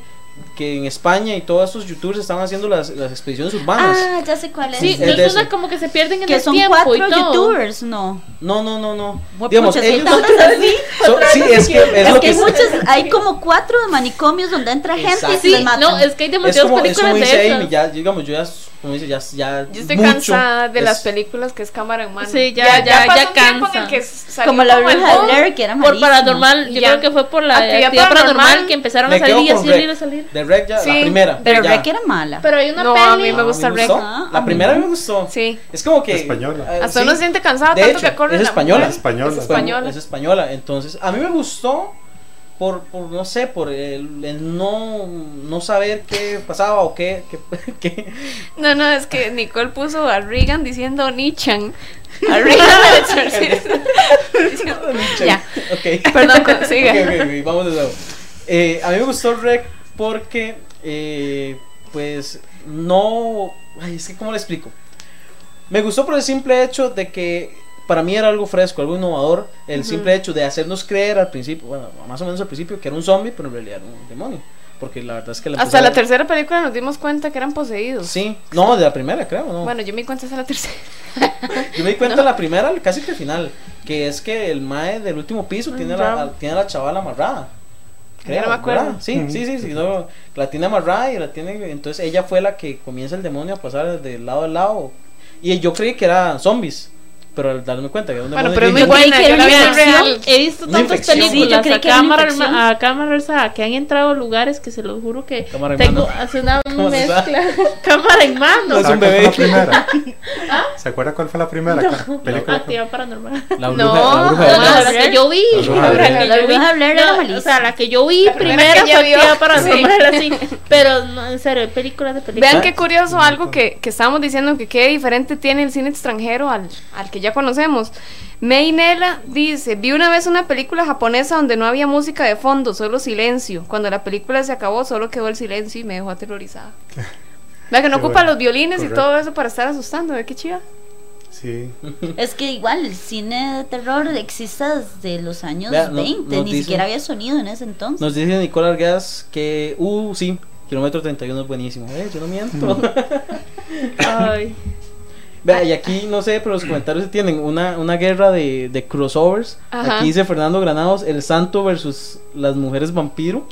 que en España y todos estos youtubers estaban haciendo las, las expediciones urbanas. Ah, ya sé cuál es. Sí, Es no de es una como que se pierden en que el son tiempo cuatro y todo. youtubers, no. No, no, no, no. Pucha, Digamos, hay ellos tantas así. son- sí, es que es, Es lo que que hay muchas, hay como cuatro de manicomios donde entra gente y Exacto. se Sí, les matan. no, es que hay es demasiadas como, es películas como de dice esas. Amy, ya, digamos, yo ya, como dice, ya, ya Yo estoy mucho cansada de es- las películas que es cámara en mano. Sí, ya- ya- ya en cansa. que salió como la bruja de. Blair, que era Por malísima. paranormal, yo Ya. creo que fue por la Actividad paranormal, paranormal. que empezaron a salir y con así Rec. ir a salir. De Rec ya, Sí, la primera. Pero ya. Rec era mala. Pero hay una No, peli. a mí me gusta Rec. Ah, La a mí primera me gustó. Sí. Es como que. Española. eh, Hasta sí. uno se siente cansado De tanto hecho, que corre es la española. mujer. Española. Es española. Es española. Entonces, a mí me gustó por, por no sé, por el, el no, no saber qué pasaba o qué. qué, qué- No, no, es que Nicole puso a Regan diciendo Nichan. A Regan el exorcista. Diciendo- Ya. Ok. Perdón, siga. Ok, ok, ok, vamos de nuevo. Eh, a mí me gustó Rec porque, eh, pues, no. Ay, es que, ¿cómo le explico? Me gustó por el simple hecho de que para mí era algo fresco, algo innovador. El simple hecho de hacernos creer al principio, bueno, más o menos al principio, que era un zombie, pero en realidad era un demonio. Porque la verdad es que la Hasta la tercera película nos dimos cuenta que eran poseídos. Sí, no, de la primera, creo, ¿no? Bueno, yo me di cuenta hasta la tercera. Yo me di cuenta la primera, casi que al final, que es que el mae del último piso tiene, la, tiene a la chavala amarrada. Ya no me acuerdo. ¿verdad? Sí, sí, sí, sí, no, la tiene amarrada y la tiene, entonces ella fue la que comienza el demonio a pasar de lado a lado. Y yo creí que eran zombies, pero al darme cuenta que era un Bueno, pero es muy buena. que Yo la vi en una real. He visto Una tantas películas Sí, yo creí a, que una cámara, a cámara revisada, que han entrado lugares que se los juro que Cámara en tengo mano. hace una ¿Cómo se mezcla cámara en mano No, es ¿Sabe un bebé. primera? ¿Se acuerda cuál fue la primera ca- película? actividad paranormal La No, bruja, la bruja No, no, la que yo vi La bruja Blair. yo era No, malísima. o sea la que yo vi ella fue vio. actividad paranormal así pero no, en serio hay películas de películas Vean qué curioso algo que, que estábamos diciendo que qué diferente tiene el cine extranjero al, al que ya conocemos. May Nela dice, vi una vez una película japonesa donde no había música de fondo, solo silencio. Cuando la película se acabó solo quedó el silencio y me dejó aterrorizada. Vea que no Qué ocupa bueno. los violines y Correcto. todo eso para estar asustando, ¿ve qué chiva? Sí. Es que igual el cine de terror existe desde los años Vea, no- 20, nos ni dicen- siquiera había sonido en ese entonces. Nos dice Nicole Arguedas que, uh, sí, kilómetro 31 es buenísimo. Eh, yo no miento. Ay. Vea, y aquí no sé, pero los comentarios se tienen una, una guerra de, de crossovers. Ajá. Aquí dice Fernando Granados, el santo versus las mujeres vampiro.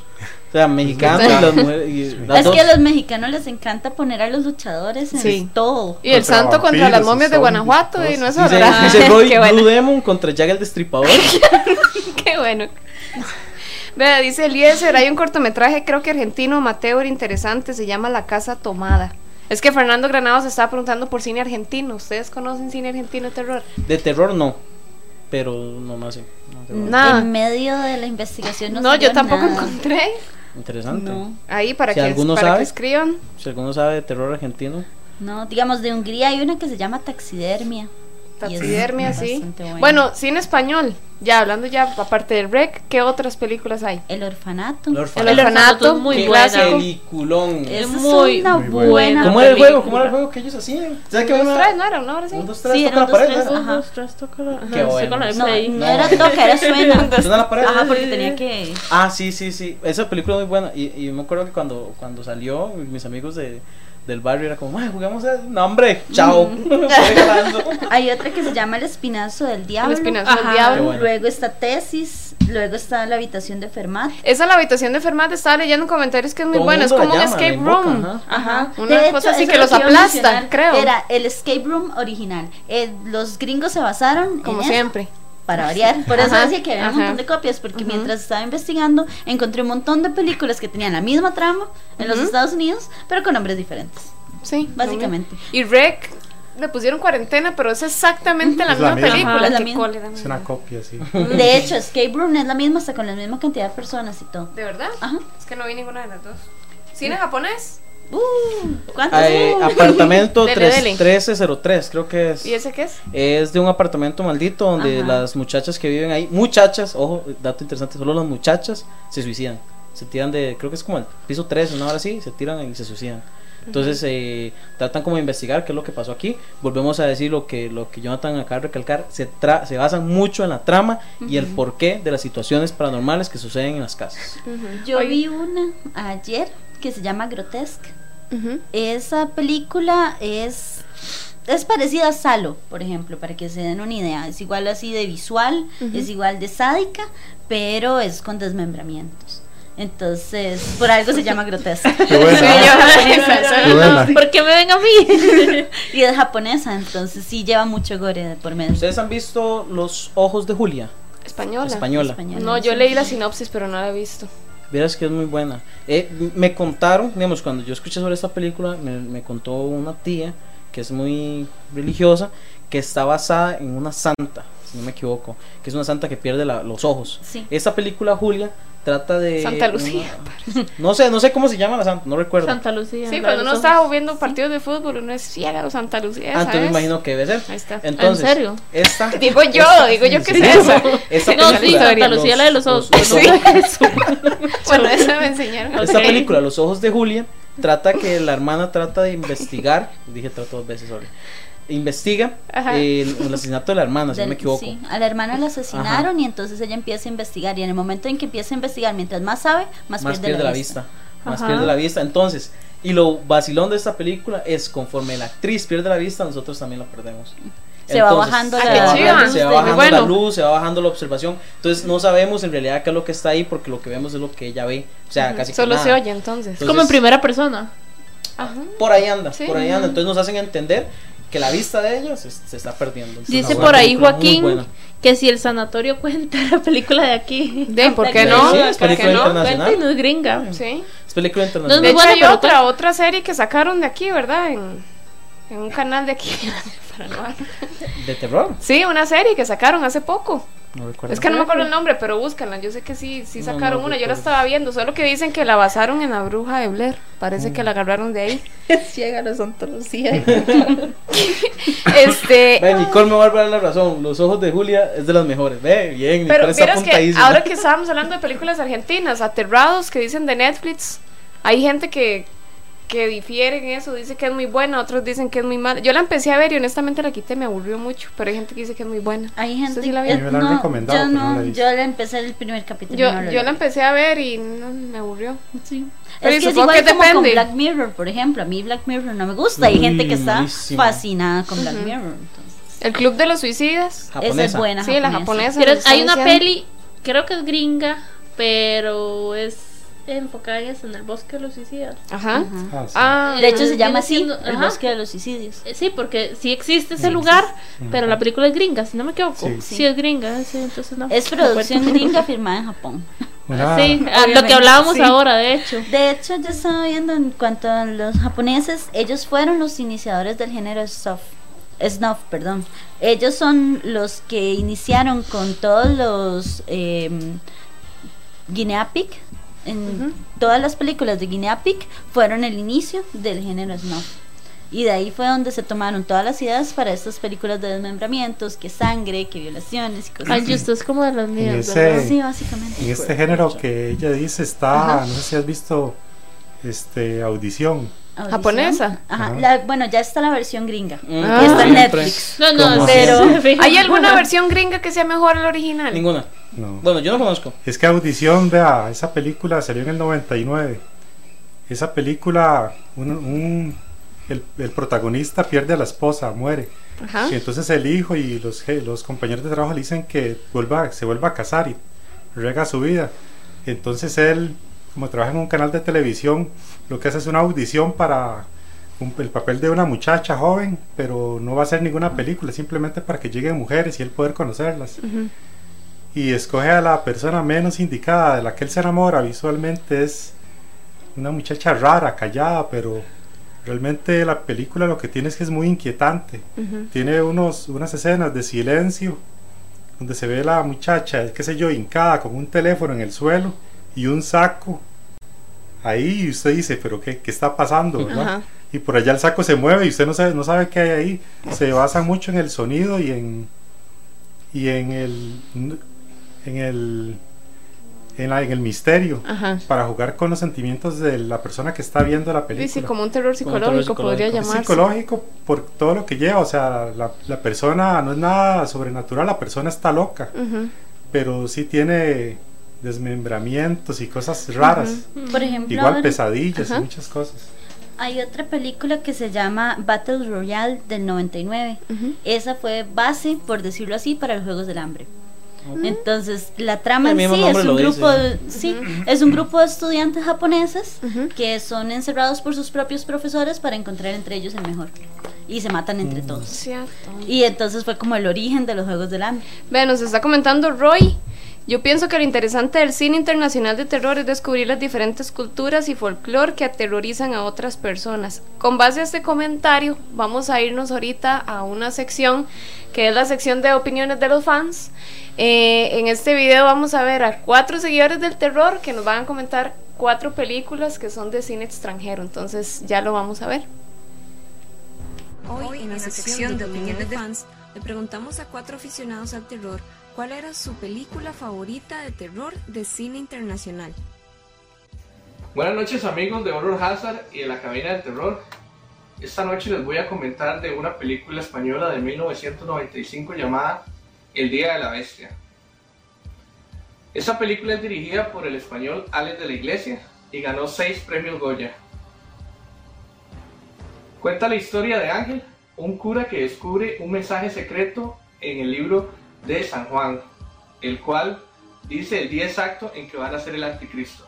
O sea, mexicanos y las mujeres. y las Es dos. que a los mexicanos les encanta poner a los luchadores en Sí. todo. Y el Contra santo contra las momias de Guanajuato, y no es Dice, verdad. dice Roy Qué bueno. Blue Demon contra Jack el Destripador. Qué bueno. Vea, dice Eliezer, hay un cortometraje, creo que argentino, amateur, interesante, se llama La Casa Tomada. Es que Fernando Granados estaba preguntando por cine argentino. ¿Ustedes conocen cine argentino de terror? De terror no. Pero no más. sí. No. Nada. En medio de la investigación no, No, yo tampoco nada. encontré. Interesante. No. Ahí para, Si que, alguno para sabe. que escriban. Si alguno sabe de terror argentino, No, digamos de Hungría hay una que se llama taxidermia. Taxidermia, sí. buena. Bueno, cine español. Ya, hablando ya, aparte del rec, ¿qué otras películas hay? El orfanato. El El orfanato. orfanato, es muy buena. clásico. Peliculón. Es muy, una muy buena. buena. ¿Cómo era el juego? película. ¿Cómo era el juego que ellos hacían? ¿Sabes qué Un, dos, tres, ¿no era? ¿Una hora sí? Un, dos, tres, Sí, toca la pared. tres, ajá. Dos, tres, toca la- ajá, Qué sí, bueno. con la No, Play. no era toca, era suena. ¿Suena la pared? Ajá, porque tenía que. Ah, sí, sí, sí. Esa película es muy buena. Y, y me acuerdo que cuando, cuando salió, mis amigos de, del barrio era como, "Ay, jugamos a... No, hombre, chao. Hay otra que se llama El Espinazo del Diablo. El espinazo Ajá. del diablo. Bueno. Luego está Tesis. Luego está La habitación de Fermat. Esa la habitación de Fermat estaba leyendo comentarios que es muy Todo buena. Es como un llama, escape invoca, room. ajá. Ajá. Una De cosa hecho, así que los lo iba a aplastan, mencionar. creo. Era el escape room original. Eh, los gringos se basaron como en eso, siempre. Para variar. Por eso Ajá, decía que había un montón de copias, porque mientras estaba investigando, encontré un montón de películas que tenían la misma trama en los. Estados Unidos, pero con nombres diferentes. Sí. Básicamente. Y Rec le pusieron cuarentena, pero es exactamente la Es la misma película. Ajá, es la ¿Qué misma. cólera, Es una copia, sí. De hecho, Escape Room es la misma, hasta con la misma cantidad de personas y todo. ¿De verdad? Ajá. Es que no vi ninguna de las dos. ¿Cine japonés? Uh, ¿Cuántos? Eh, Uh. apartamento Dele, tres- dele. 1303, creo que es. ¿Y ese qué es? Es de un apartamento maldito donde Ajá. las muchachas que viven ahí, muchachas, ojo, dato interesante, solo las muchachas se suicidan. Se tiran de, creo que es como el piso 3, una hora así, se tiran y se suicidan. Entonces eh, tratan como de investigar qué es lo que pasó aquí. Volvemos a decir lo que, lo que Jonathan acaba de recalcar, se, tra- se basan mucho en la trama y el porqué de las situaciones paranormales que suceden en las casas. Yo Oye. vi una ayer que se llama Grotesque. Ujú. Esa película es es parecida a Salo, por ejemplo, para que se den una idea. Es igual así de visual, Ujú. es igual de sádica, pero es con desmembramientos. Entonces, por algo se llama grotesca. Qué buena. Sí, yo- Qué buena. ¿Por qué me ven a mí? y es japonesa, entonces sí lleva mucho gore por medio. ¿Ustedes han visto Los Ojos de Julia? Española. Española. Española, No, yo leí la sinopsis, pero no la he visto. Verás que es muy buena. Eh, me contaron, digamos, cuando yo escuché sobre esta película, me, contó una tía que es muy religiosa, que está basada en una santa, no me equivoco, que es una santa que pierde la- los ojos. Sí. Esta película, Julia, trata de... Santa Lucía, una- no sé, no sé cómo se llama la santa, no recuerdo. Santa Lucía. Sí, la cuando uno los está ojos. viendo partidos de fútbol, uno es ciega o Santa Lucía, ah, entonces me imagino que debe ser. Ahí está. Entonces, ¿En serio? Esta, Digo yo, esta- digo yo que sí, es esa. Esta No, sí, Santa Lucía, la de los ojos. los Sí. Bueno, esa me enseñaron. Esta película, Los Ojos de Julia, trata que la hermana trata de investigar, dije trata dos veces, sorry, investiga Ajá. el, el asesinato de la hermana, si no Del- me equivoco. sí, a la hermana la asesinaron y entonces ella empieza a investigar y en el momento en que empieza a investigar, mientras más sabe, más, Más pierde la vista. Más Ajá. pierde la vista. Entonces, y lo vacilón de esta película es conforme la actriz pierde la vista, nosotros también la perdemos. Se va bajando se la- va bajando- chiva. se va bajando bueno. la luz, se va bajando la observación. Entonces no sabemos en realidad qué es lo que está ahí porque lo que vemos es lo que ella ve. O sea, casi que Solo nada. se oye entonces. Entonces- Como en primera persona. Ajá. Por ahí anda, Sí. por ahí anda. Entonces nos hacen entender que la vista de ella se, se está perdiendo. Entonces, Dice por ahí Joaquín que si el sanatorio cuenta la película de aquí. De, ¿por qué no? sí, es ¿Por qué película no? internacional. Cuenta y no es gringa. Sí. Es película No internacional. De es hecho, hay otra, otra serie que sacaron de aquí, ¿verdad? En, en un canal de aquí. Paranormal. de terror. sí, una serie que sacaron hace poco. No recuerdo. Es que no me acuerdo el nombre, pero búscanla. Yo sé que sí, sí sacaron no una. Yo la estaba viendo. Solo que dicen que la basaron en la bruja de Blair. Parece que la agarraron de ahí. Ciega la Santa Lucía. Este. Ve, Nicole me va a dar la razón. Los ojos de Julia es de las mejores. Ve, bien, Pero vieras que ahora que estábamos hablando de películas argentinas, aterrados que dicen de Netflix, hay gente que, que difiere en eso, dice que es muy buena, otros dicen que es muy mala. Yo la empecé a ver y honestamente la quité, me aburrió mucho, pero hay gente que dice que es muy buena. Hay gente ¿Usted sí la la han recomendado, yo no no, la yo la empecé el primer capítulo. Yo, no yo la empecé a ver y no, me aburrió. Sí. Pero es que es supongo igual que como con. Black Mirror, por ejemplo. A mí Black Mirror no me gusta. Hay gente que está malísimo. fascinada con Black. Mirror. Entonces, El Club de los Suicidas. esa es buena. Sí, la japonesa. Pero hay una diciendo. peli, creo que es gringa, pero es enfocada en el bosque de los suicidas. Ajá. Ajá. Ah, sí. Ah, De hecho, se Viene llama así: siendo- El ajá. bosque de los suicidios. Eh, Sí, porque sí existe ese lugar, pero la película es gringa, si no me equivoco. Sí. Sí, es gringa, sí, entonces no. Es producción gringa firmada en Japón. Una- Sí, lo que hablábamos sí. ahora, de hecho. De hecho, yo estaba viendo en cuanto a los japoneses, ellos fueron los iniciadores del género snuff. Snuff, perdón. Ellos son los que iniciaron con todos los eh, Guinea Pig. En todas las películas de Guinea Pig fueron el inicio del género snuff. Y de ahí fue donde se tomaron todas las ideas para estas películas de desmembramientos, que sangre, que violaciones y cosas Ay, así. esto es como de las mías, ese- ¿verdad? Sí, básicamente. En este género que ella dice está, Ajá. no sé si has visto este audición. Audición. ¿Japonesa? Ajá. Ajá. la- bueno, ya está la versión gringa. Ah. Y está en. Netflix. No, no, pero... ¿Hay alguna versión gringa que sea mejor al original? Ninguna. No. Bueno, yo no conozco. Es que audición, vea, esa película salió en el 99. Esa película, un, un- el, el protagonista pierde a la esposa, muere. Ajá. Y entonces el hijo y los, los compañeros de trabajo le dicen que vuelva, se vuelva a casar y rega su vida. Entonces él, como trabaja en un canal de televisión, lo que hace es una audición para un- el papel de una muchacha joven, pero no va a ser ninguna película, simplemente para que lleguen mujeres y él poder conocerlas. Y escoge a la persona menos indicada, de la que él se enamora visualmente, es una muchacha rara, callada, pero realmente la película lo que tiene es que es muy inquietante. Tiene unos, unas escenas de silencio donde se ve la muchacha, qué sé yo, hincada con un teléfono en el suelo y un saco ahí y usted dice, pero ¿qué, qué está pasando? ¿verdad? Y por allá el saco se mueve y usted no sabe, no sabe qué hay ahí. Se basa mucho en el sonido y en y en el en el en, la- en el misterio Ajá. para jugar con los sentimientos de la persona que está viendo la película. Sí, sí, como un terror Como un psicológico, terror podría psicológico. Llamarse. psicológico por todo lo que lleva, o sea, la, la persona no es nada sobrenatural, la persona está loca, Ujú. pero sí tiene desmembramientos y cosas raras, Por ejemplo, igual ahora pesadillas Ajá. y muchas cosas. hay otra película que se llama Battle Royale del 99. Ujú. Esa fue base, por decirlo así, para los Juegos del Hambre. Entonces, la trama en sí es un grupo, dice. sí, es un grupo de estudiantes japoneses que son encerrados por sus propios profesores para encontrar entre ellos el mejor y se matan entre todos. Cierto. Y entonces fue como el origen de los Juegos del Hambre. Ve, nos está comentando Roy. Yo pienso que lo interesante del cine internacional de terror es descubrir las diferentes culturas y folclore que aterrorizan a otras personas. Con base a este comentario, vamos a irnos ahorita a una sección que es la sección de opiniones de los fans. Eh, en este video vamos a ver a cuatro seguidores del terror que nos van a comentar cuatro películas que son de cine extranjero. Entonces ya lo vamos a ver. Hoy, en la sección de opiniones de fans, le preguntamos a cuatro aficionados al terror cuál era su película favorita de terror de cine internacional. Buenas noches amigos de Horror Hazard y de la cabina del terror. Esta noche les voy a comentar de una película española de 1995 llamada El Día de la Bestia. Esta película es dirigida por el español Alex de la Iglesia y ganó 6 premios Goya. Cuenta la historia de Ángel, un cura que descubre un mensaje secreto en el libro de San Juan, el cual dice el día exacto en que van a ser el anticristo.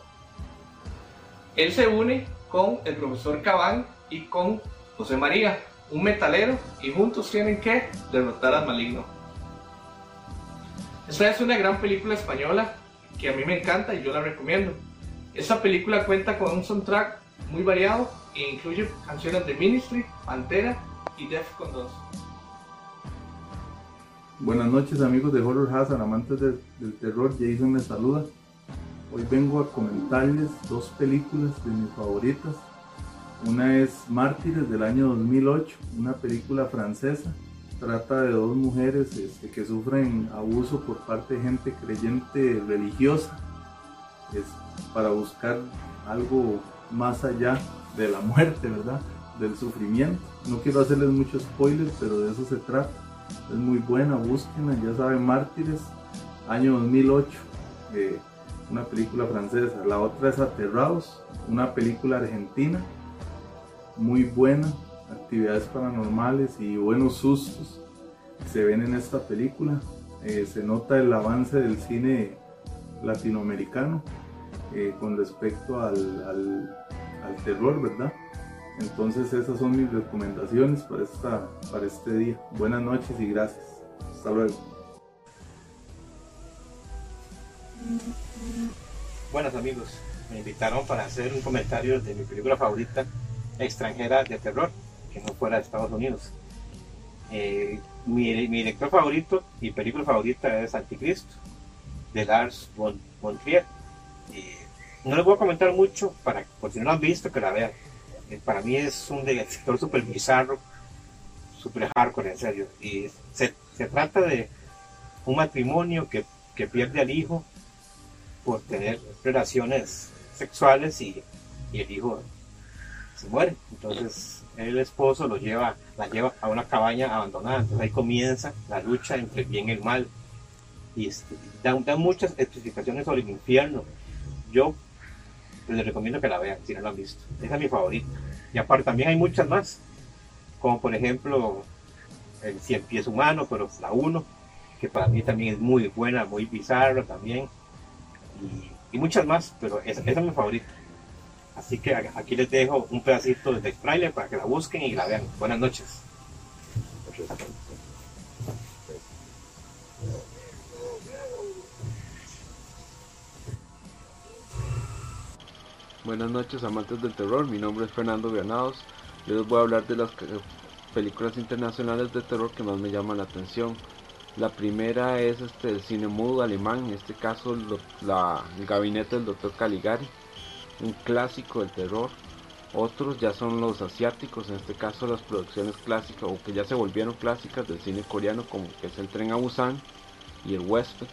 Él se une con el profesor Cabán y con José María, un metalero, y juntos tienen que derrotar al maligno. Esta es una gran película española que a mí me encanta y yo la recomiendo. Esta película cuenta con un soundtrack muy variado e incluye canciones de Ministry, Pantera y Defcon 2. Buenas noches amigos de Horror Hazard, amantes del, terror, Jason les saluda. Hoy vengo a comentarles dos películas de mis favoritas. Una es Mártires del año 2008, una película francesa. Trata de dos mujeres este, que sufren abuso por parte de gente creyente religiosa. Es para buscar algo más allá de la muerte, ¿verdad? Del sufrimiento. No quiero hacerles muchos spoilers, pero de eso se trata. Es muy buena, búsquenla, ya saben, Mártires, año 2008, eh, una película francesa. La otra es Aterrados, una película argentina, muy buena, actividades paranormales y buenos sustos se ven en esta película. Eh, se nota el avance del cine latinoamericano eh, con respecto al, al, al terror, ¿verdad? Entonces esas son mis recomendaciones para, esta, para este día. Buenas noches y gracias. Hasta luego. Buenas amigos, me invitaron para hacer un comentario de mi película favorita extranjera de terror, que no fuera de Estados Unidos. Eh, mi, director favorito y película favorita es Anticristo, de Lars von, von Trier. Eh, no les voy a comentar mucho, para, por si no lo han visto, que la vean. Para mí es un director súper bizarro, súper hardcore, en serio. Y se, se trata de un matrimonio que, que pierde al hijo por tener relaciones sexuales y, y el hijo se muere. Entonces el esposo lo lleva, la lleva a una cabaña abandonada. Entonces ahí comienza la lucha entre el bien y el mal. Y este, da, da muchas explicaciones sobre el infierno. Yo les recomiendo que la vean si no la han visto. Esa es mi favorita. Y aparte también hay muchas más. Como por ejemplo el Cien Pies Humano, pero la 1, que para mí también es muy buena, muy bizarra también. Y, muchas más, pero esa, esa es mi favorita. Así que aquí les dejo un pedacito de trailer para que la busquen y la vean. Buenas noches. Buenas noches amantes del terror, mi nombre es Fernando Granados. Les voy a hablar de las películas internacionales de terror que más me llaman la atención. La primera es este, el cine mudo alemán, en este caso la- el gabinete del Dr. Caligari, un clásico del terror. Otros ya son los asiáticos, en este caso las producciones clásicas o que ya se volvieron clásicas del cine coreano como que es el tren a Busan y el huésped.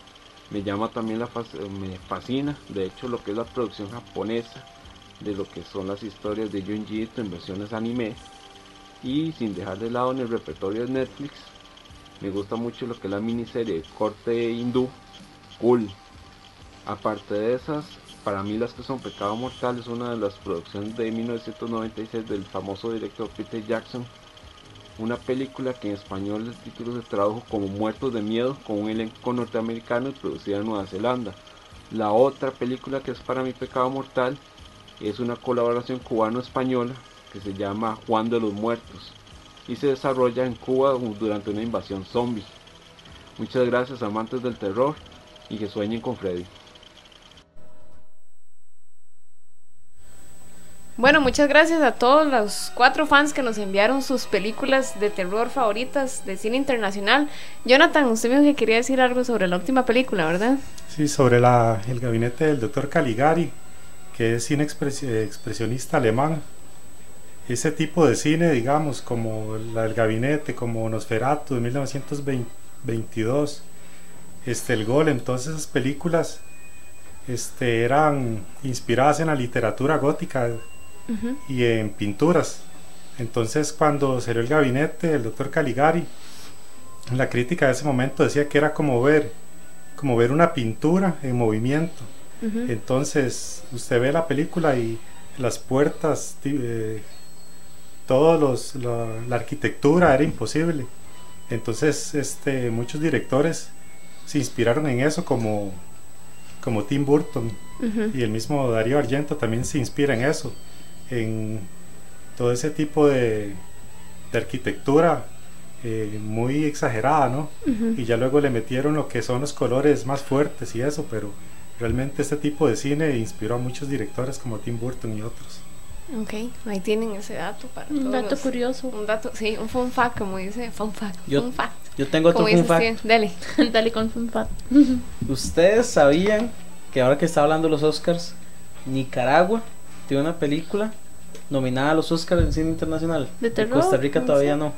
Me llama también la me fascina, de hecho lo que es la producción japonesa de lo que son las historias de Junji Ito en versiones anime. Y sin dejar de lado en el repertorio de Netflix me gusta mucho lo que es la miniserie corte hindú cool. Aparte de esas para mí las que son Pecado Mortal es una de las producciones de 1996 del famoso director Peter Jackson. Una película que en español el título se tradujo como Muertos de Miedo con un elenco norteamericano y producida en Nueva Zelanda. La otra película que es para mi Pecado Mortal es una colaboración cubano-española que se llama Juan de los Muertos y se desarrolla en Cuba durante una invasión zombie. Muchas gracias amantes del terror y que sueñen con Freddy. Bueno, muchas gracias a todos los cuatro fans que nos enviaron sus películas de terror favoritas de cine internacional. Jonathan, usted me dijo que quería decir algo sobre la última película, ¿verdad? Sí, sobre la, el gabinete del doctor Caligari, que es cine expres- expresionista alemán. Ese tipo de cine, digamos, como la del gabinete, como Nosferatu de 1922, este, El Golem, todas esas películas este, eran inspiradas en la literatura gótica y en pinturas. Entonces, cuando salió el gabinete del doctor Caligari, la crítica de ese momento decía que era como ver, como ver una pintura en movimiento. Entonces, usted ve la película y las puertas, eh, todos los, la, la arquitectura era imposible. Entonces, este, muchos directores se inspiraron en eso, como, como Tim Burton y el mismo Darío Argento también se inspira en eso, en todo ese tipo de, de arquitectura eh, muy exagerada, ¿no? Y ya luego le metieron lo que son los colores más fuertes y eso, pero realmente este tipo de cine inspiró a muchos directores como Tim Burton y otros. Ok, ahí tienen ese dato para Un todos dato curioso. Un dato, sí, un fun fact, como dice, fun fact, Yo- fun fact. yo tengo otro fun fact. Steven, Dale. Dale con fun fact. ¿Ustedes sabían que ahora que está hablando de los Oscars, Nicaragua tiene una película nominada a los Oscars en cine internacional? ¿De Y terror? Costa Rica No todavía sé. no.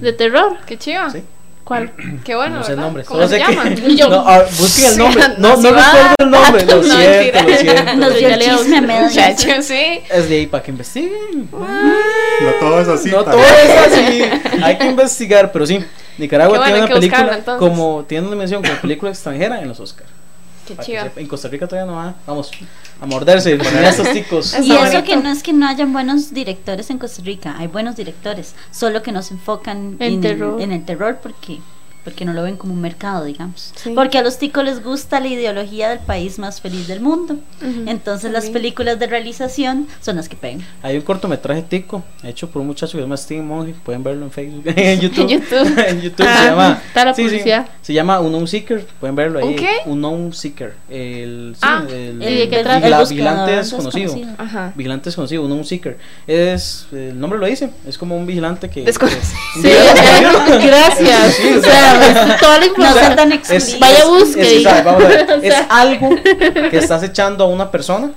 ¿De terror? Qué chiva. Sí. ¿Cuál? Qué bueno, no sé el ¿verdad? nombre, ¿Cómo se sé que- llama? Y yo- No, ah, busquen el nombre. No, no recuerdo el nombre. Lo No, siento, mentira. lo siento. Nos dio el Ya le chisme a medio. Muchacho, sí. Es de ahí para que investiguen. No todo es así. No todo es así. Hay que investigar, pero sí. Nicaragua tiene una película como tiene una mención como película extranjera en los Oscars. Qué sepa. En Costa Rica todavía no va. Vamos a morderse. Poner a estos ticos. Y eso bonito. que no es que no hayan buenos directores en Costa Rica, hay buenos directores, solo que no se enfocan En en, terror. en el terror porque porque no lo ven como un mercado, digamos. Sí. Porque a los ticos les gusta la ideología del país más feliz del mundo. Ujú. Entonces las películas de realización son las que pegan. Hay un cortometraje tico hecho por un muchacho que se llama Steve Monge. Pueden verlo en Facebook, en YouTube. En YouTube. en YouTube Ah, se llama. está la sí, sí, publicidad. se llama Unknown Seeker. Pueden verlo ahí. ¿Un qué? Unknown Seeker. El, sí, Ah, el, ¿y de qué el trata? vigila- El vigilante desconocido. Ajá. Vigilante desconocido, Unknown Seeker. Es. El nombre lo dice. Es como un vigilante que. Desconocido. que- Sí, gracias. Sí, o sea, es toda la No información. sean tan es, explícitos. Vaya es- busque, es- diga. vamos a ver, O sea. es algo que estás echando a una persona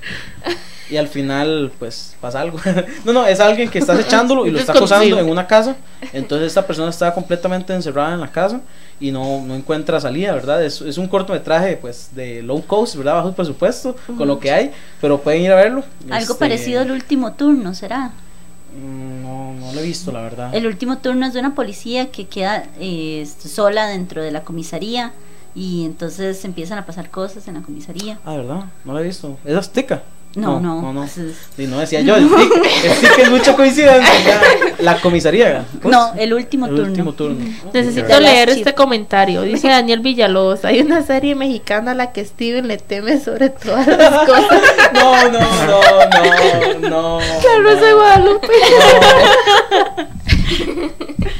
y al final pues pasa algo. no, no, es alguien que está echándolo y lo está Desconocido. acosando en una casa. Entonces esta persona está completamente encerrada en la casa y no, no encuentra salida, ¿verdad? Es, es un cortometraje pues de low cost, ¿verdad? Bajo presupuesto, con lo que hay, pero pueden ir a verlo. Algo Este, parecido al último turno, ¿será? Mm, No, no lo he visto, la verdad. El último turno es de una policía que queda eh, sola dentro de la comisaría y entonces empiezan a pasar cosas en la comisaría. Ah, ¿verdad? No lo he visto. ¿Es azteca? No, no. No, no. Sí, no decía yo, el tic, el tic es mucha coincidencia. La comisaría. ¿cómo No, el último El turno. último turno. Necesito leer este comentario. Dice Daniel Villalobos. Hay una serie mexicana a la que Steven le teme sobre todas las cosas. No, no, no, no, no. La Rosa de Guadalupe.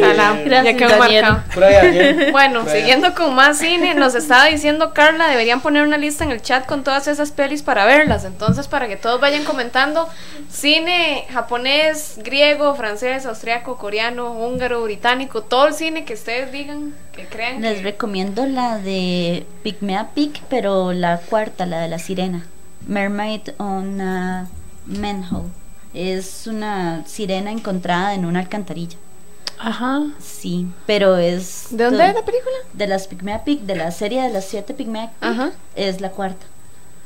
Salam, Gracias, ya marcado. Bueno, siguiendo con más cine, nos estaba diciendo Carla, deberían poner una lista en el chat con todas esas pelis para verlas. Entonces, para que todos vayan comentando, cine japonés, griego, francés, austriaco, coreano, húngaro, británico, todo el cine que ustedes digan, que crean. Les que- recomiendo la de Pygmea Pig, pero la cuarta, la de la sirena. Mermaid on a Manhole. Es una sirena encontrada en una alcantarilla. Ajá. Sí, pero es... ¿De dónde es la película? De las Pygmea Pig, de la serie de las siete Pygmea Pig. Ajá. Es la cuarta.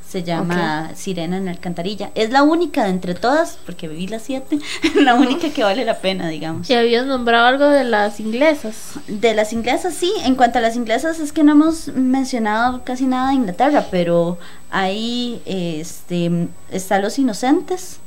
Se llama Sirena en la alcantarilla. Es la única de entre todas, porque viví las siete, la única que vale la pena, digamos. Si habías nombrado algo de las inglesas. De las inglesas, sí. En cuanto a las inglesas, es que no hemos mencionado casi nada de Inglaterra, pero ahí este, está Los Inocentes.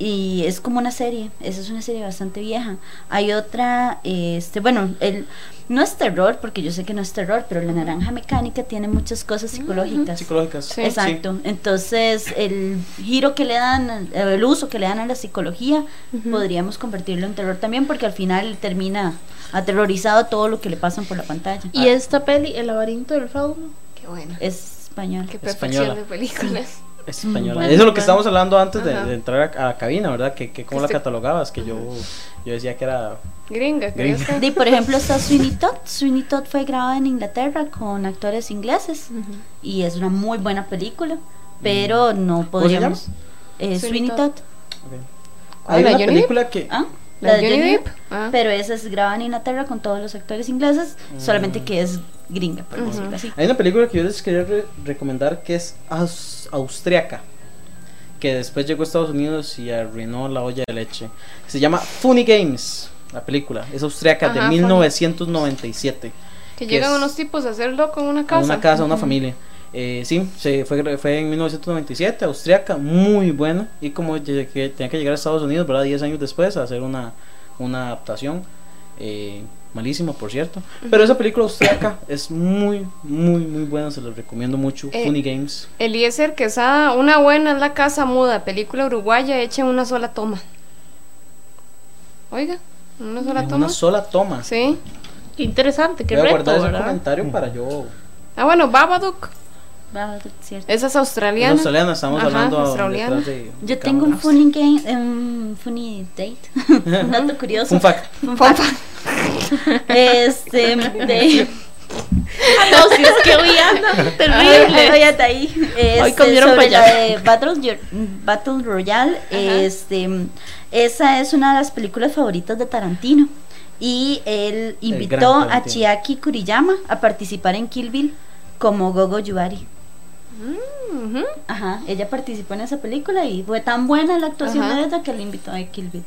Y es como una serie, esa es una serie bastante vieja. Hay otra, este, bueno, el, no es terror, porque yo sé que no es terror, pero la naranja mecánica tiene muchas cosas psicológicas. Psicológicas. Sí. Exacto. Entonces, el giro que le dan, el uso que le dan a la psicología, podríamos convertirlo en terror también, porque al final termina aterrorizado todo lo que le pasan por la pantalla. Y esta peli, El laberinto del fauno. Qué bueno. Es español. Qué perfección Española. de películas. Es Mm, española. bueno, Eso es lo que estábamos hablando antes de, entrar a, a la cabina, ¿verdad? Que, que cómo la catalogabas, que yo, yo decía que era Gringa, Gringa. Y por ejemplo está Sweeney Todd. Sweeney Todd fue grabada en Inglaterra con actores ingleses y es una muy buena película, pero no se podríamos. Eh, Sweeney Sweeney Todd. Todd. Hay ¿la una película que ¿Ah? ¿La de Johnny Depp? Ah. pero esa es grabada en Inglaterra con todos los actores ingleses, solamente que es gringa, por decirlo así. Hay una película que yo les quería re- recomendar que es aus- austriaca, que después llegó a Estados Unidos y arruinó la olla de leche. Se llama Funny Games, la película. Es austriaca Ajá, de Funny. 1997. Que que llegan es unos tipos a hacer loco en una A casa. una casa, a una Ujú. familia. Eh, sí, se fue, fue en 1997, austriaca, muy buena. Y como tenía que llegar a Estados Unidos, ¿verdad? 10 años después a hacer una, una adaptación. Eh, malísima, por cierto. Pero esa película austriaca es muy, muy, muy buena. Se los recomiendo mucho. Eh, Funny Games. Eliezer Quesada, una buena es la casa muda, película uruguaya hecha en una sola toma. Oiga, una sola En toma. una sola toma. Sí. Qué interesante, qué Voy a reto, guardar ese ¿verdad? comentario para yo. Ah, bueno, Babadook. Ah, cierto. Esa es Es australiana. australiana, estamos Ajá, hablando australiana. de- de Yo tengo un funny game, un funny date, un dato curioso. Fun fact. Fun fact. Este, de, no, si es que hoy anda terrible. Ay, hasta ahí. Este, Hoy comieron sobre la de Battle, Battle Royale, este, esa es una de las películas favoritas de Tarantino. Y él invitó a. Chiaki Kuriyama a participar en Kill Bill como Gogo Yubari. Mm. Ajá, ella participó en esa película y fue tan buena la actuación Ajá. de ella que le invitó a Kill Bill.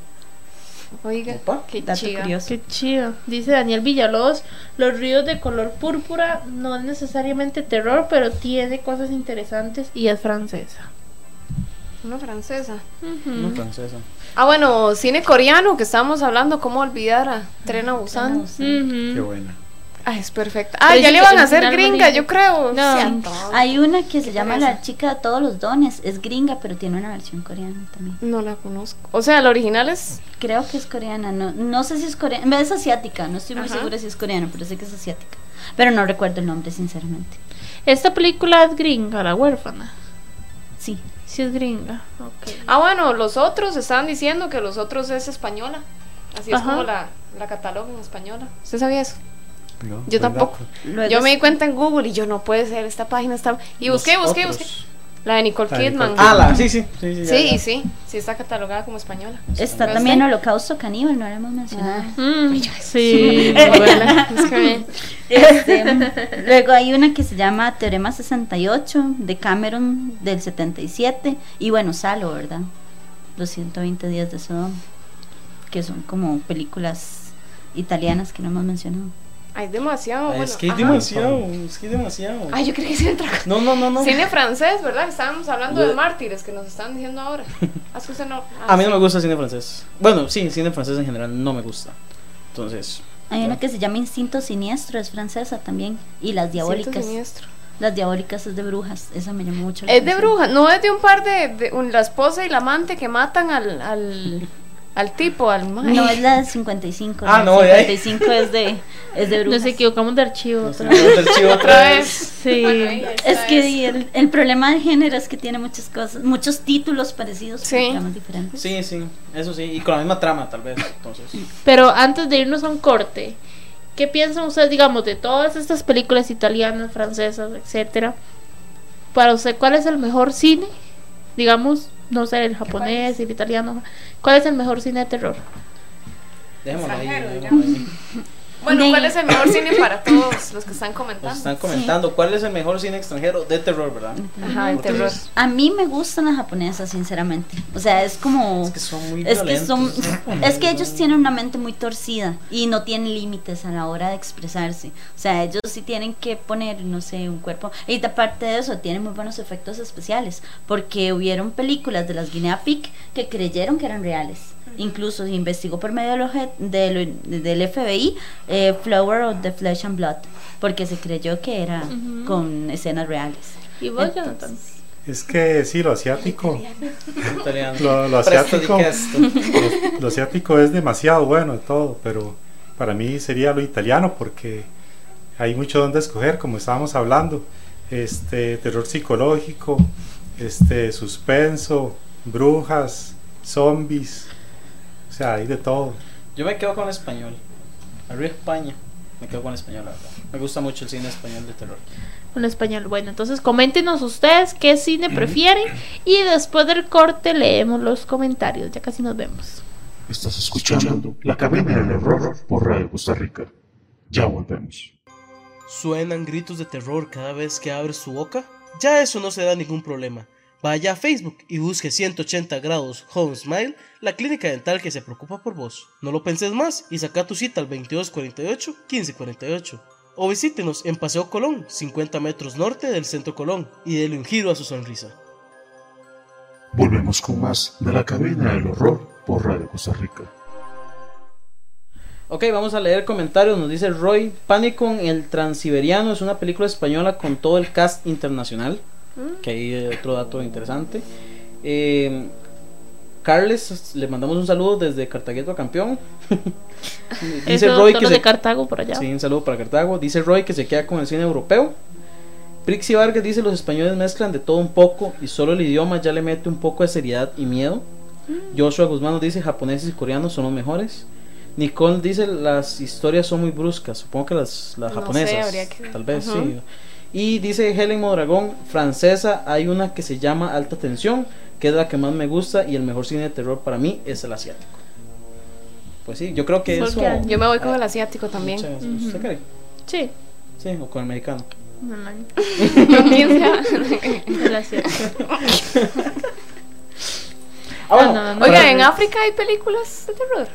Oiga, Opa. qué chido. Qué chido. Dice Daniel Villalobos, los ríos de color púrpura no es necesariamente terror, pero tiene cosas interesantes y es francesa. Una francesa. Una francesa. Ah, bueno, cine coreano que estábamos hablando, ¿cómo olvidar a Tren a Busan? Ujú. Qué buena. Ah, es perfecta. Ah, ya le van a hacer gringa, yo creo. No. Hay una que se llama. La chica de todos los dones, es gringa, pero tiene una versión coreana también. No la conozco. O sea, la original es. Creo que es coreana, no, no sé si es coreana, es asiática, no estoy muy Ajá. segura si es coreana, pero sé que es asiática. Pero no recuerdo el nombre, sinceramente. Esta película es gringa, La huérfana. Sí. Sí es gringa. Ah, bueno, los otros estaban diciendo que los otros es española. Así es como la, la catalogan española. ¿Usted sabía eso? No, Yo tampoco. Yo me di cuenta en Google y yo no puede ser, esta página está. Y busqué, busqué, otros. busqué. La de Nicole La Kidman. Nicole. Ah, la- sí, sí, sí, sí, ya, Sí, ya. sí, sí está catalogada como española. Está ¿No también? Holocausto Caníbal, no lo hemos mencionado. Mm, sí, Este, luego hay una que se llama Teorema 68 de Cameron del 77 y bueno, Salo, ¿verdad? Los 120 días de Sodoma, que son como películas italianas que no hemos mencionado. Hay demasiado. Ay, bueno, es que hay ajá. demasiado, es que hay demasiado. Ay, yo creí que sí entra. No, no, no, no. Cine francés, ¿verdad? Estábamos hablando Yo- de mártires que nos están diciendo ahora. Ah, no. ah, A mí no me gusta el cine francés. Bueno, sí, cine francés en general no me gusta. Entonces, Hay una que se llama Instinto Siniestro, es francesa también, y Las Diabólicas. Siniestro. Las Diabólicas es de brujas, esa me llamó mucho la Es de atención. bruja, no es de un par de, de un- la esposa y la amante que matan al, al, al tipo, al mae. No, es la de 55. Ah, la no, de ahí. 55 es de, es de brujas. Nos equivocamos de archivo. otra equivocamos de archivo otra vez. Sí. Es que el, el problema del género es que tiene muchas cosas, muchos títulos parecidos, Sí. pero tramas diferentes. sí, sí, eso sí, y con la misma trama tal vez. Entonces, Pero antes de irnos a un corte, ¿qué piensan ustedes, digamos, de todas estas películas italianas, francesas, etcétera? Para usted, ¿cuál es el mejor cine? Digamos, no sé, el japonés, el italiano. ¿Cuál es el mejor cine de terror? ahí. Bueno, De- ¿cuál es el mejor cine para todos los que están comentando? Nos están comentando cuál es el mejor cine extranjero de terror, ¿verdad? Ajá, el terror. Entonces, A mí me gustan las japonesas, sinceramente. O sea, es como... Es que son muy es que son violentos. es que ellos tienen una mente muy torcida y no tienen límites a la hora de expresarse. O sea, ellos sí tienen que poner, no sé, un cuerpo. Y aparte de eso, tienen muy buenos efectos especiales. Porque hubieron películas de las Guinea Pig que creyeron que eran reales. Incluso se investigó por medio del, oje- del, del FBI eh, Flower of the Flesh and Blood. Porque se creyó que era con escenas reales. ¿Y vos, Entonces, Jonathan? Es que sí, lo asiático, lo, lo asiático, lo, lo asiático es demasiado bueno todo, pero para mí sería lo italiano porque hay mucho donde escoger, como estábamos hablando, este terror psicológico, este suspenso, brujas, zombies, o sea, hay de todo. Yo me quedo con el español. Arriba España. Me quedo con el español, la verdad. Me gusta mucho el cine español de terror. En español. Bueno, entonces coméntenos ustedes qué cine prefieren y después del corte leemos los comentarios. Ya casi nos vemos. Estás escuchando La Cabina del Horror por Radio Costa Rica. Ya volvemos. ¿Suenan gritos de terror cada vez que abres tu boca? Ya eso no será ningún problema. Vaya a Facebook y busque 180 grados Home Smile, la clínica dental que se preocupa por vos. No lo penses más y saca tu cita al 2248-1548. O visítenos en Paseo Colón, 50 metros norte del Centro Colón, y dele un giro a su sonrisa. Volvemos con más de La Cabina del Horror por Radio Costa Rica. Ok, vamos a leer comentarios. Nos dice Roy: Pánico en el Transiberiano es una película española con todo el cast internacional. Que hay otro dato interesante. Eh, Carles, le mandamos un saludo desde Cartagueto Campeón. dice Eso, Roy que se- de Cartago por allá. Sí, un saludo para Cartago. Dice Roy que se queda con el cine europeo. Prixi Vargas dice los españoles mezclan de todo un poco y solo el idioma ya le mete un poco de seriedad y miedo. Joshua Guzmán nos dice japoneses y coreanos son los mejores. Nicole dice las historias son muy bruscas, supongo que las, las No sé, japonesas, habría que- tal vez Ujú. sí. Y dice Helen Modragón, francesa, hay una que se llama Alta Tensión, que es la que más me gusta y el mejor cine de terror para mí es el asiático. Pues sí, yo creo que ¿Por eso... Yo me voy con Ah, el asiático también. ¿Usted cree? Sí. Sí, o con el americano. ¿Con quién sea? El asiático. Ah, bueno, No, no, no. Oiga, ¿en África hay películas de terror?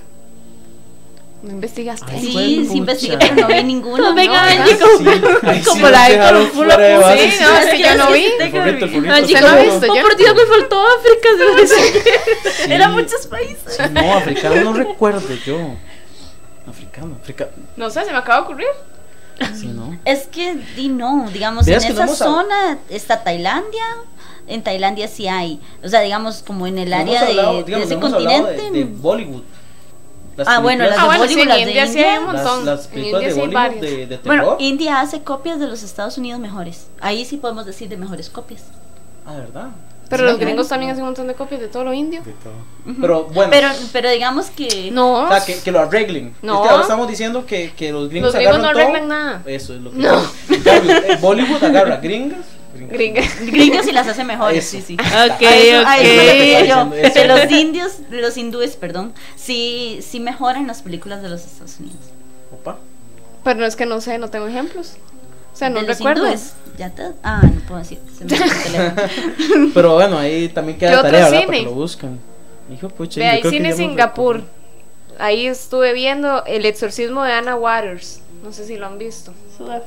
¿No investigaste? Ay, Sí, sí investigué, pero no vi ninguno. No, venga, ¿no? Angie, como, Ay, sí, como nos la de de base, Sí, sí. no, es que yo no vi. ¿Usted no ha visto? oh, por Dios, me faltó África. Sí. Eran muchos países. Sí, no, africano no recuerdo yo. Africano, africano. No sé, se me acaba de ocurrir. Sí, ¿no? Es que, di no, digamos, en que no esa zona está Tailandia. En Tailandia sí hay. O sea, digamos, como en el No área hablado, de, de digamos, ese no hemos hablado continente. De, de Bollywood. Las Ah, bueno, las Ah, de bueno, sí, Bollywood, en las de India sí hay un las, montón. las En películas India de sí hay Bollywood de, de terror. Bueno, India hace copias de los Estados Unidos mejores. Ahí sí podemos decir de mejores copias. ah, ¿verdad? Pero Sí, los ¿no? gringos también hacen un montón de copias de todo lo indio. De todo. Pero bueno, Pero, pero digamos que. No. o sea, que, que lo arreglen. No. Es que ahora estamos diciendo que, que los gringos Los gringos no todo. arreglan nada. Eso es lo que No. Eh, Bollywood agarra gringas Gringas. Gringos y las hace mejores, Eso. sí, sí. Ok, eso- ok. yo. Eso. De los indios, de los hindúes, perdón, sí, sí mejoran las películas de los Estados Unidos. Opa. Pero no es que no sé, no tengo ejemplos. O sea, no recuerdo. ya te, ah, no puedo decir. se me el teléfono. Pero bueno, ahí también ¿Qué queda tarea, ¿verdad? cine? Para que lo buscan. Hijo, pucha, Ve, yo hay cine Singapur. Ahí estuve viendo El exorcismo de Anna Waters. No sé si lo han visto.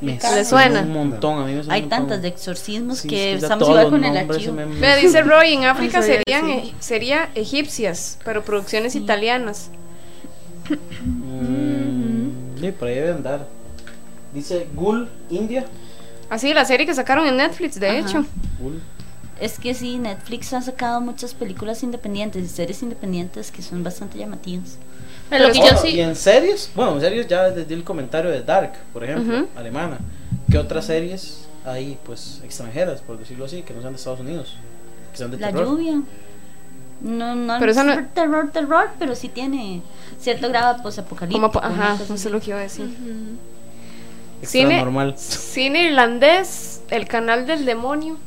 Me ¿Le suena? Un montón, a mí me suena Hay un montón. tantas de exorcismos Sí, que estamos con el archivo. se me- Me dice Roy, en África serían e- sería egipcias, pero producciones italianas. Mm, sí, por ahí debe andar. Dice Gul, India. Así, la serie que sacaron en Netflix, de Ajá. hecho. Es que sí, Netflix ha sacado muchas películas independientes y series independientes que son bastante llamativas. Pero lo que yo sí- Y en series, bueno, en series ya les di el comentario de Dark, por ejemplo, Ujú. alemana. ¿Qué otras series hay, pues, extranjeras, por decirlo así, que no sean de Estados Unidos? Que sean de La terror? lluvia. No, no Pero es esa no- terror, terror, pero sí tiene cierto grado posapocalíptico. Ajá, no sé lo que iba a decir. Extra Cine, normal. cine irlandés, El canal del demonio.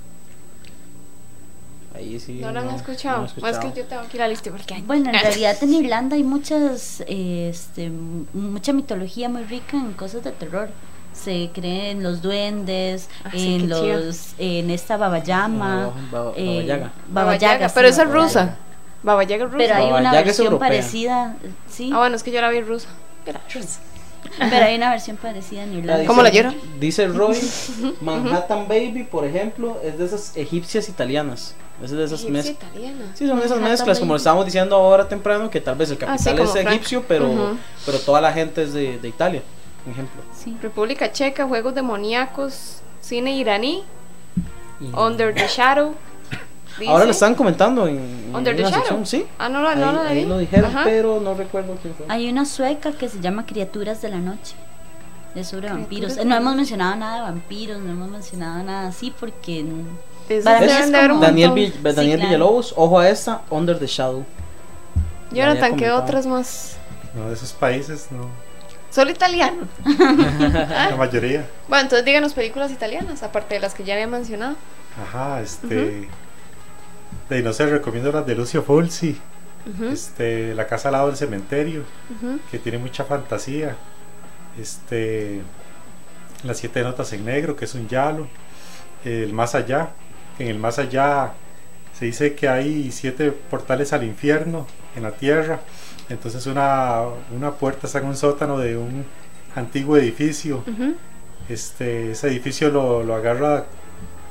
Ahí sí. ¿No lo han no, escuchado? no Más que escuchado. yo tengo que ir a la lista porque hay. Bueno, en realidad en Irlanda hay muchas, este, mucha mitología muy rica en cosas de terror. Se creen los duendes, Ah, en los, en esta babayama, Ah, Baba- eh, Baba Yaga. Baba Yaga, pero sí, esa es rusa. Yaga. Baba Yaga es rusa. Pero hay una versión parecida, sí, Ah, bueno, es que yo la vi rusa. Gracias. pero hay una versión parecida en Irlanda. dice- ¿Cómo la lloro? Dice Roy, Manhattan Baby, por ejemplo, es de esas egipcias italianas. Es de esas mezclas. italiana. Sí, son esas Manhattan mezclas, como lo estábamos diciendo ahora temprano, que tal vez el Ah, sí, capital es Frank. egipcio, pero, Ujú. pero toda la gente es de, de Italia, por ejemplo. Sí. República Checa, Juegos Demoníacos, Cine iraní, Under the Shadow. Dice. Ahora lo están comentando en, en Under the Shadow. sección, sí. Ah, no, lo- ahí, no lo ahí lo dijeron, Ajá. pero no recuerdo quién fue. Hay una sueca que se llama Criaturas de la Noche. Es sobre vampiros. Eh, No hemos mencionado nada de vampiros, no hemos mencionado nada así porque para mí es como- Daniel, montón. Vill- Daniel claro. Villalobos, ojo a esta, Under the Shadow. Jonathan, ¿qué otras más? No, de esos países, no. Solo italiano. La mayoría. Bueno, entonces díganos películas italianas, aparte de las que ya había mencionado. Ajá, este. De no sé, recomiendo las de Lucio Fulci. Este, La casa al lado del cementerio, que tiene mucha fantasía. Este, Las siete notas en negro, que es un yalo. El más allá, en el más allá se dice que hay siete portales al infierno en la tierra. Entonces una, una puerta está en un sótano de un antiguo edificio. Este, ese edificio lo, lo agarra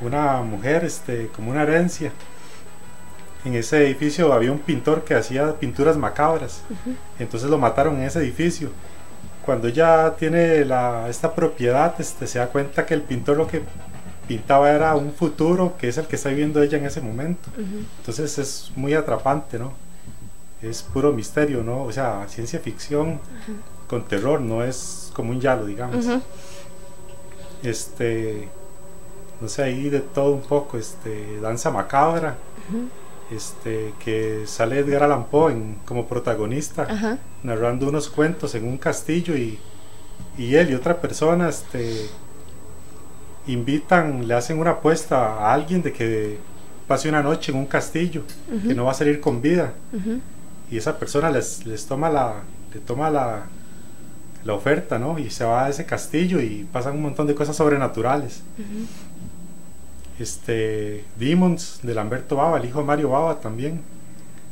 una mujer este, como una herencia. En ese edificio había un pintor que hacía pinturas macabras. Entonces lo mataron en ese edificio. Cuando ella tiene la, esta propiedad, este, se da cuenta que el pintor lo que pintaba era un futuro que es el que está viviendo ella en ese momento. Entonces es muy atrapante, ¿no? Es puro misterio, ¿no? O sea, ciencia ficción con terror, no es como un yalo, digamos. Este, no sé, ahí de todo un poco, este, danza macabra. Este, que sale Edgar Allan Poe en- como protagonista, Ajá. narrando unos cuentos en un castillo y, y él y otra persona, este, invitan, le hacen una apuesta a alguien de que pase una noche en un castillo, que no va a salir con vida. Y esa persona les, les toma la le toma la, la oferta no y se va a ese castillo y pasan un montón de cosas sobrenaturales. Este Demons de Lamberto Bava el hijo de Mario Bava también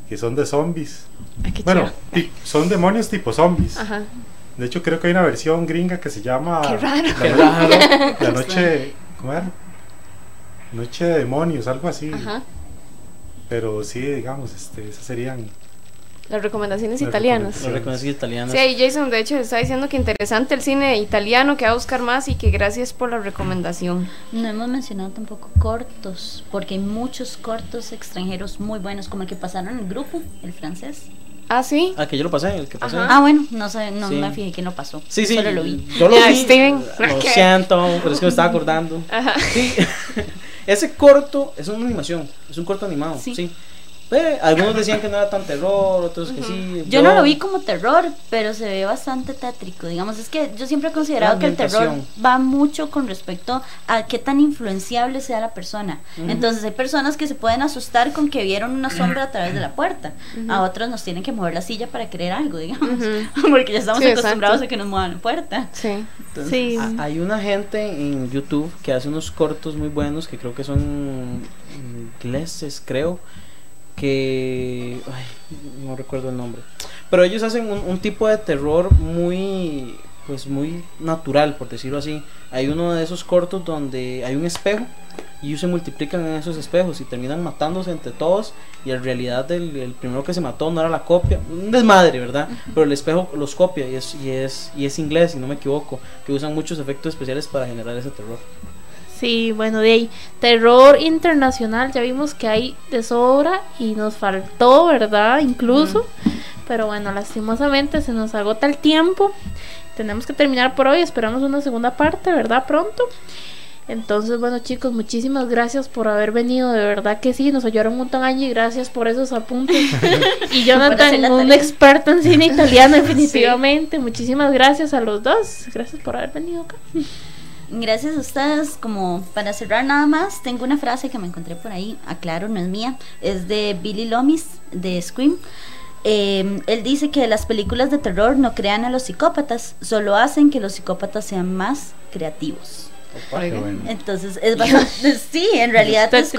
que son de zombies Ay, qué bueno son demonios tipo zombies Ajá. de hecho creo que hay una versión gringa que se llama Qué raro. la, Qué raro. la noche ¿cómo era? noche de demonios algo así Ajá. pero sí digamos este esas serían Las recomendaciones Las italianas. Los reconocidos italianos. Sí, ahí Jason de hecho está diciendo que interesante el cine italiano, que va a buscar más y que gracias por la recomendación. no hemos mencionado tampoco cortos, porque hay muchos cortos extranjeros muy buenos, como el que pasaron en el grupo, el francés. Ah, sí. Ah, que yo lo pasé, el que pasé. Ajá. Ah, bueno, no sé, no Sí. me fijé que no pasó. Sí, sí. Solo lo vi. Yo lo vi. Steven. Lo ¿Qué? siento, pero es que me estaba acordando. Ajá. Sí. Ese corto es una animación, es un corto animado, sí. Sí. Eh, algunos decían que no era tan terror, otros que sí. Yo no lo vi como terror, pero se ve bastante tétrico. Digamos, es que yo siempre he considerado que el terror va mucho con respecto a qué tan influenciable sea la persona. Entonces, hay personas que se pueden asustar con que vieron una sombra a través de la puerta. A otros nos tienen que mover la silla para creer algo, digamos. Porque ya estamos Sí, acostumbrados exacto. a que nos muevan la puerta. Sí. Entonces, hay una gente en YouTube que hace unos cortos muy buenos que creo que son ingleses, creo. Que. Ay, no recuerdo el nombre. Pero ellos hacen un, un tipo de terror muy. Pues muy natural, por decirlo así. Hay uno de esos cortos donde hay un espejo y ellos se multiplican en esos espejos y terminan matándose entre todos. Y en realidad el, el primero que se mató no era la copia. Un desmadre, ¿verdad? Pero el espejo los copia y es, y es, y es inglés, si no me equivoco. Que usan muchos efectos especiales para generar ese terror. Sí, bueno, de ahí, terror internacional, ya vimos que hay de sobra y nos faltó, ¿verdad? Incluso. Pero bueno, lastimosamente se nos agota el tiempo. Tenemos que terminar por hoy, esperamos una segunda parte, ¿verdad? Pronto. Entonces, bueno chicos, muchísimas gracias por haber venido, de verdad que sí, nos ayudaron un montón Angie, gracias por esos apuntes. y Jonathan, un experto en cine italiano definitivamente. Muchísimas gracias a los dos, gracias por haber venido acá. Gracias a ustedes. Como para cerrar nada más, tengo una frase que me encontré por ahí. Aclaro, no es mía. Es de Billy Lomis de Scream. Eh, él dice que las películas de terror no crean a los psicópatas, solo hacen que los psicópatas sean más creativos. Entonces es bastante, sí, en realidad es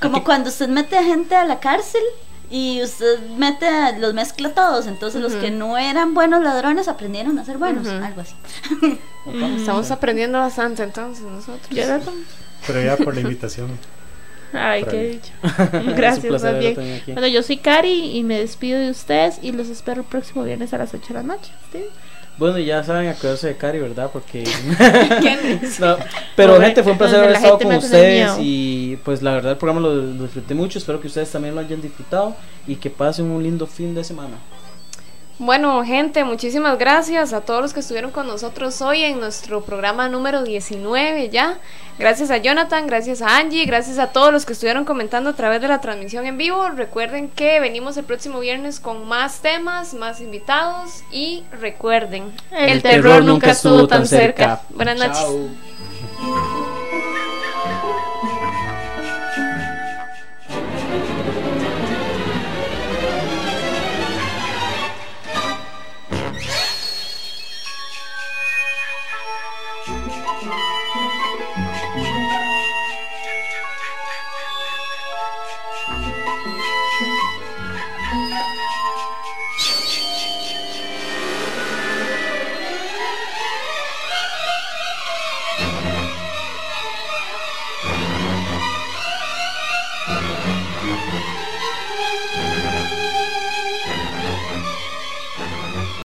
como cuando usted mete a gente a la cárcel y usted mete a, los mezcla todos, entonces los que no eran buenos ladrones aprendieron a ser buenos, algo así. Estamos aprendiendo bastante entonces nosotros. Pero ya por la invitación. Ay, Por qué ahí. dicho. Gracias, más bien. Bueno, yo soy Cari y me despido de ustedes y los espero el próximo viernes a las 8 de la noche. ¿sí? Bueno, ya saben acordarse de Cari, ¿verdad? Porque. No, pero Pobre, gente, fue un placer haber estado con ustedes. Y pues la verdad, el programa lo, lo disfruté mucho. Espero que ustedes también lo hayan disfrutado y que pasen un lindo fin de semana. Bueno, gente, muchísimas gracias a todos los que estuvieron con nosotros hoy en nuestro programa número 19 ya. Gracias a Jonathan, gracias a Angie, gracias a todos los que estuvieron comentando a través de la transmisión en vivo. Recuerden que venimos el próximo viernes con más temas, más invitados y recuerden, El terror nunca estuvo tan cerca. Buenas noches. Chao.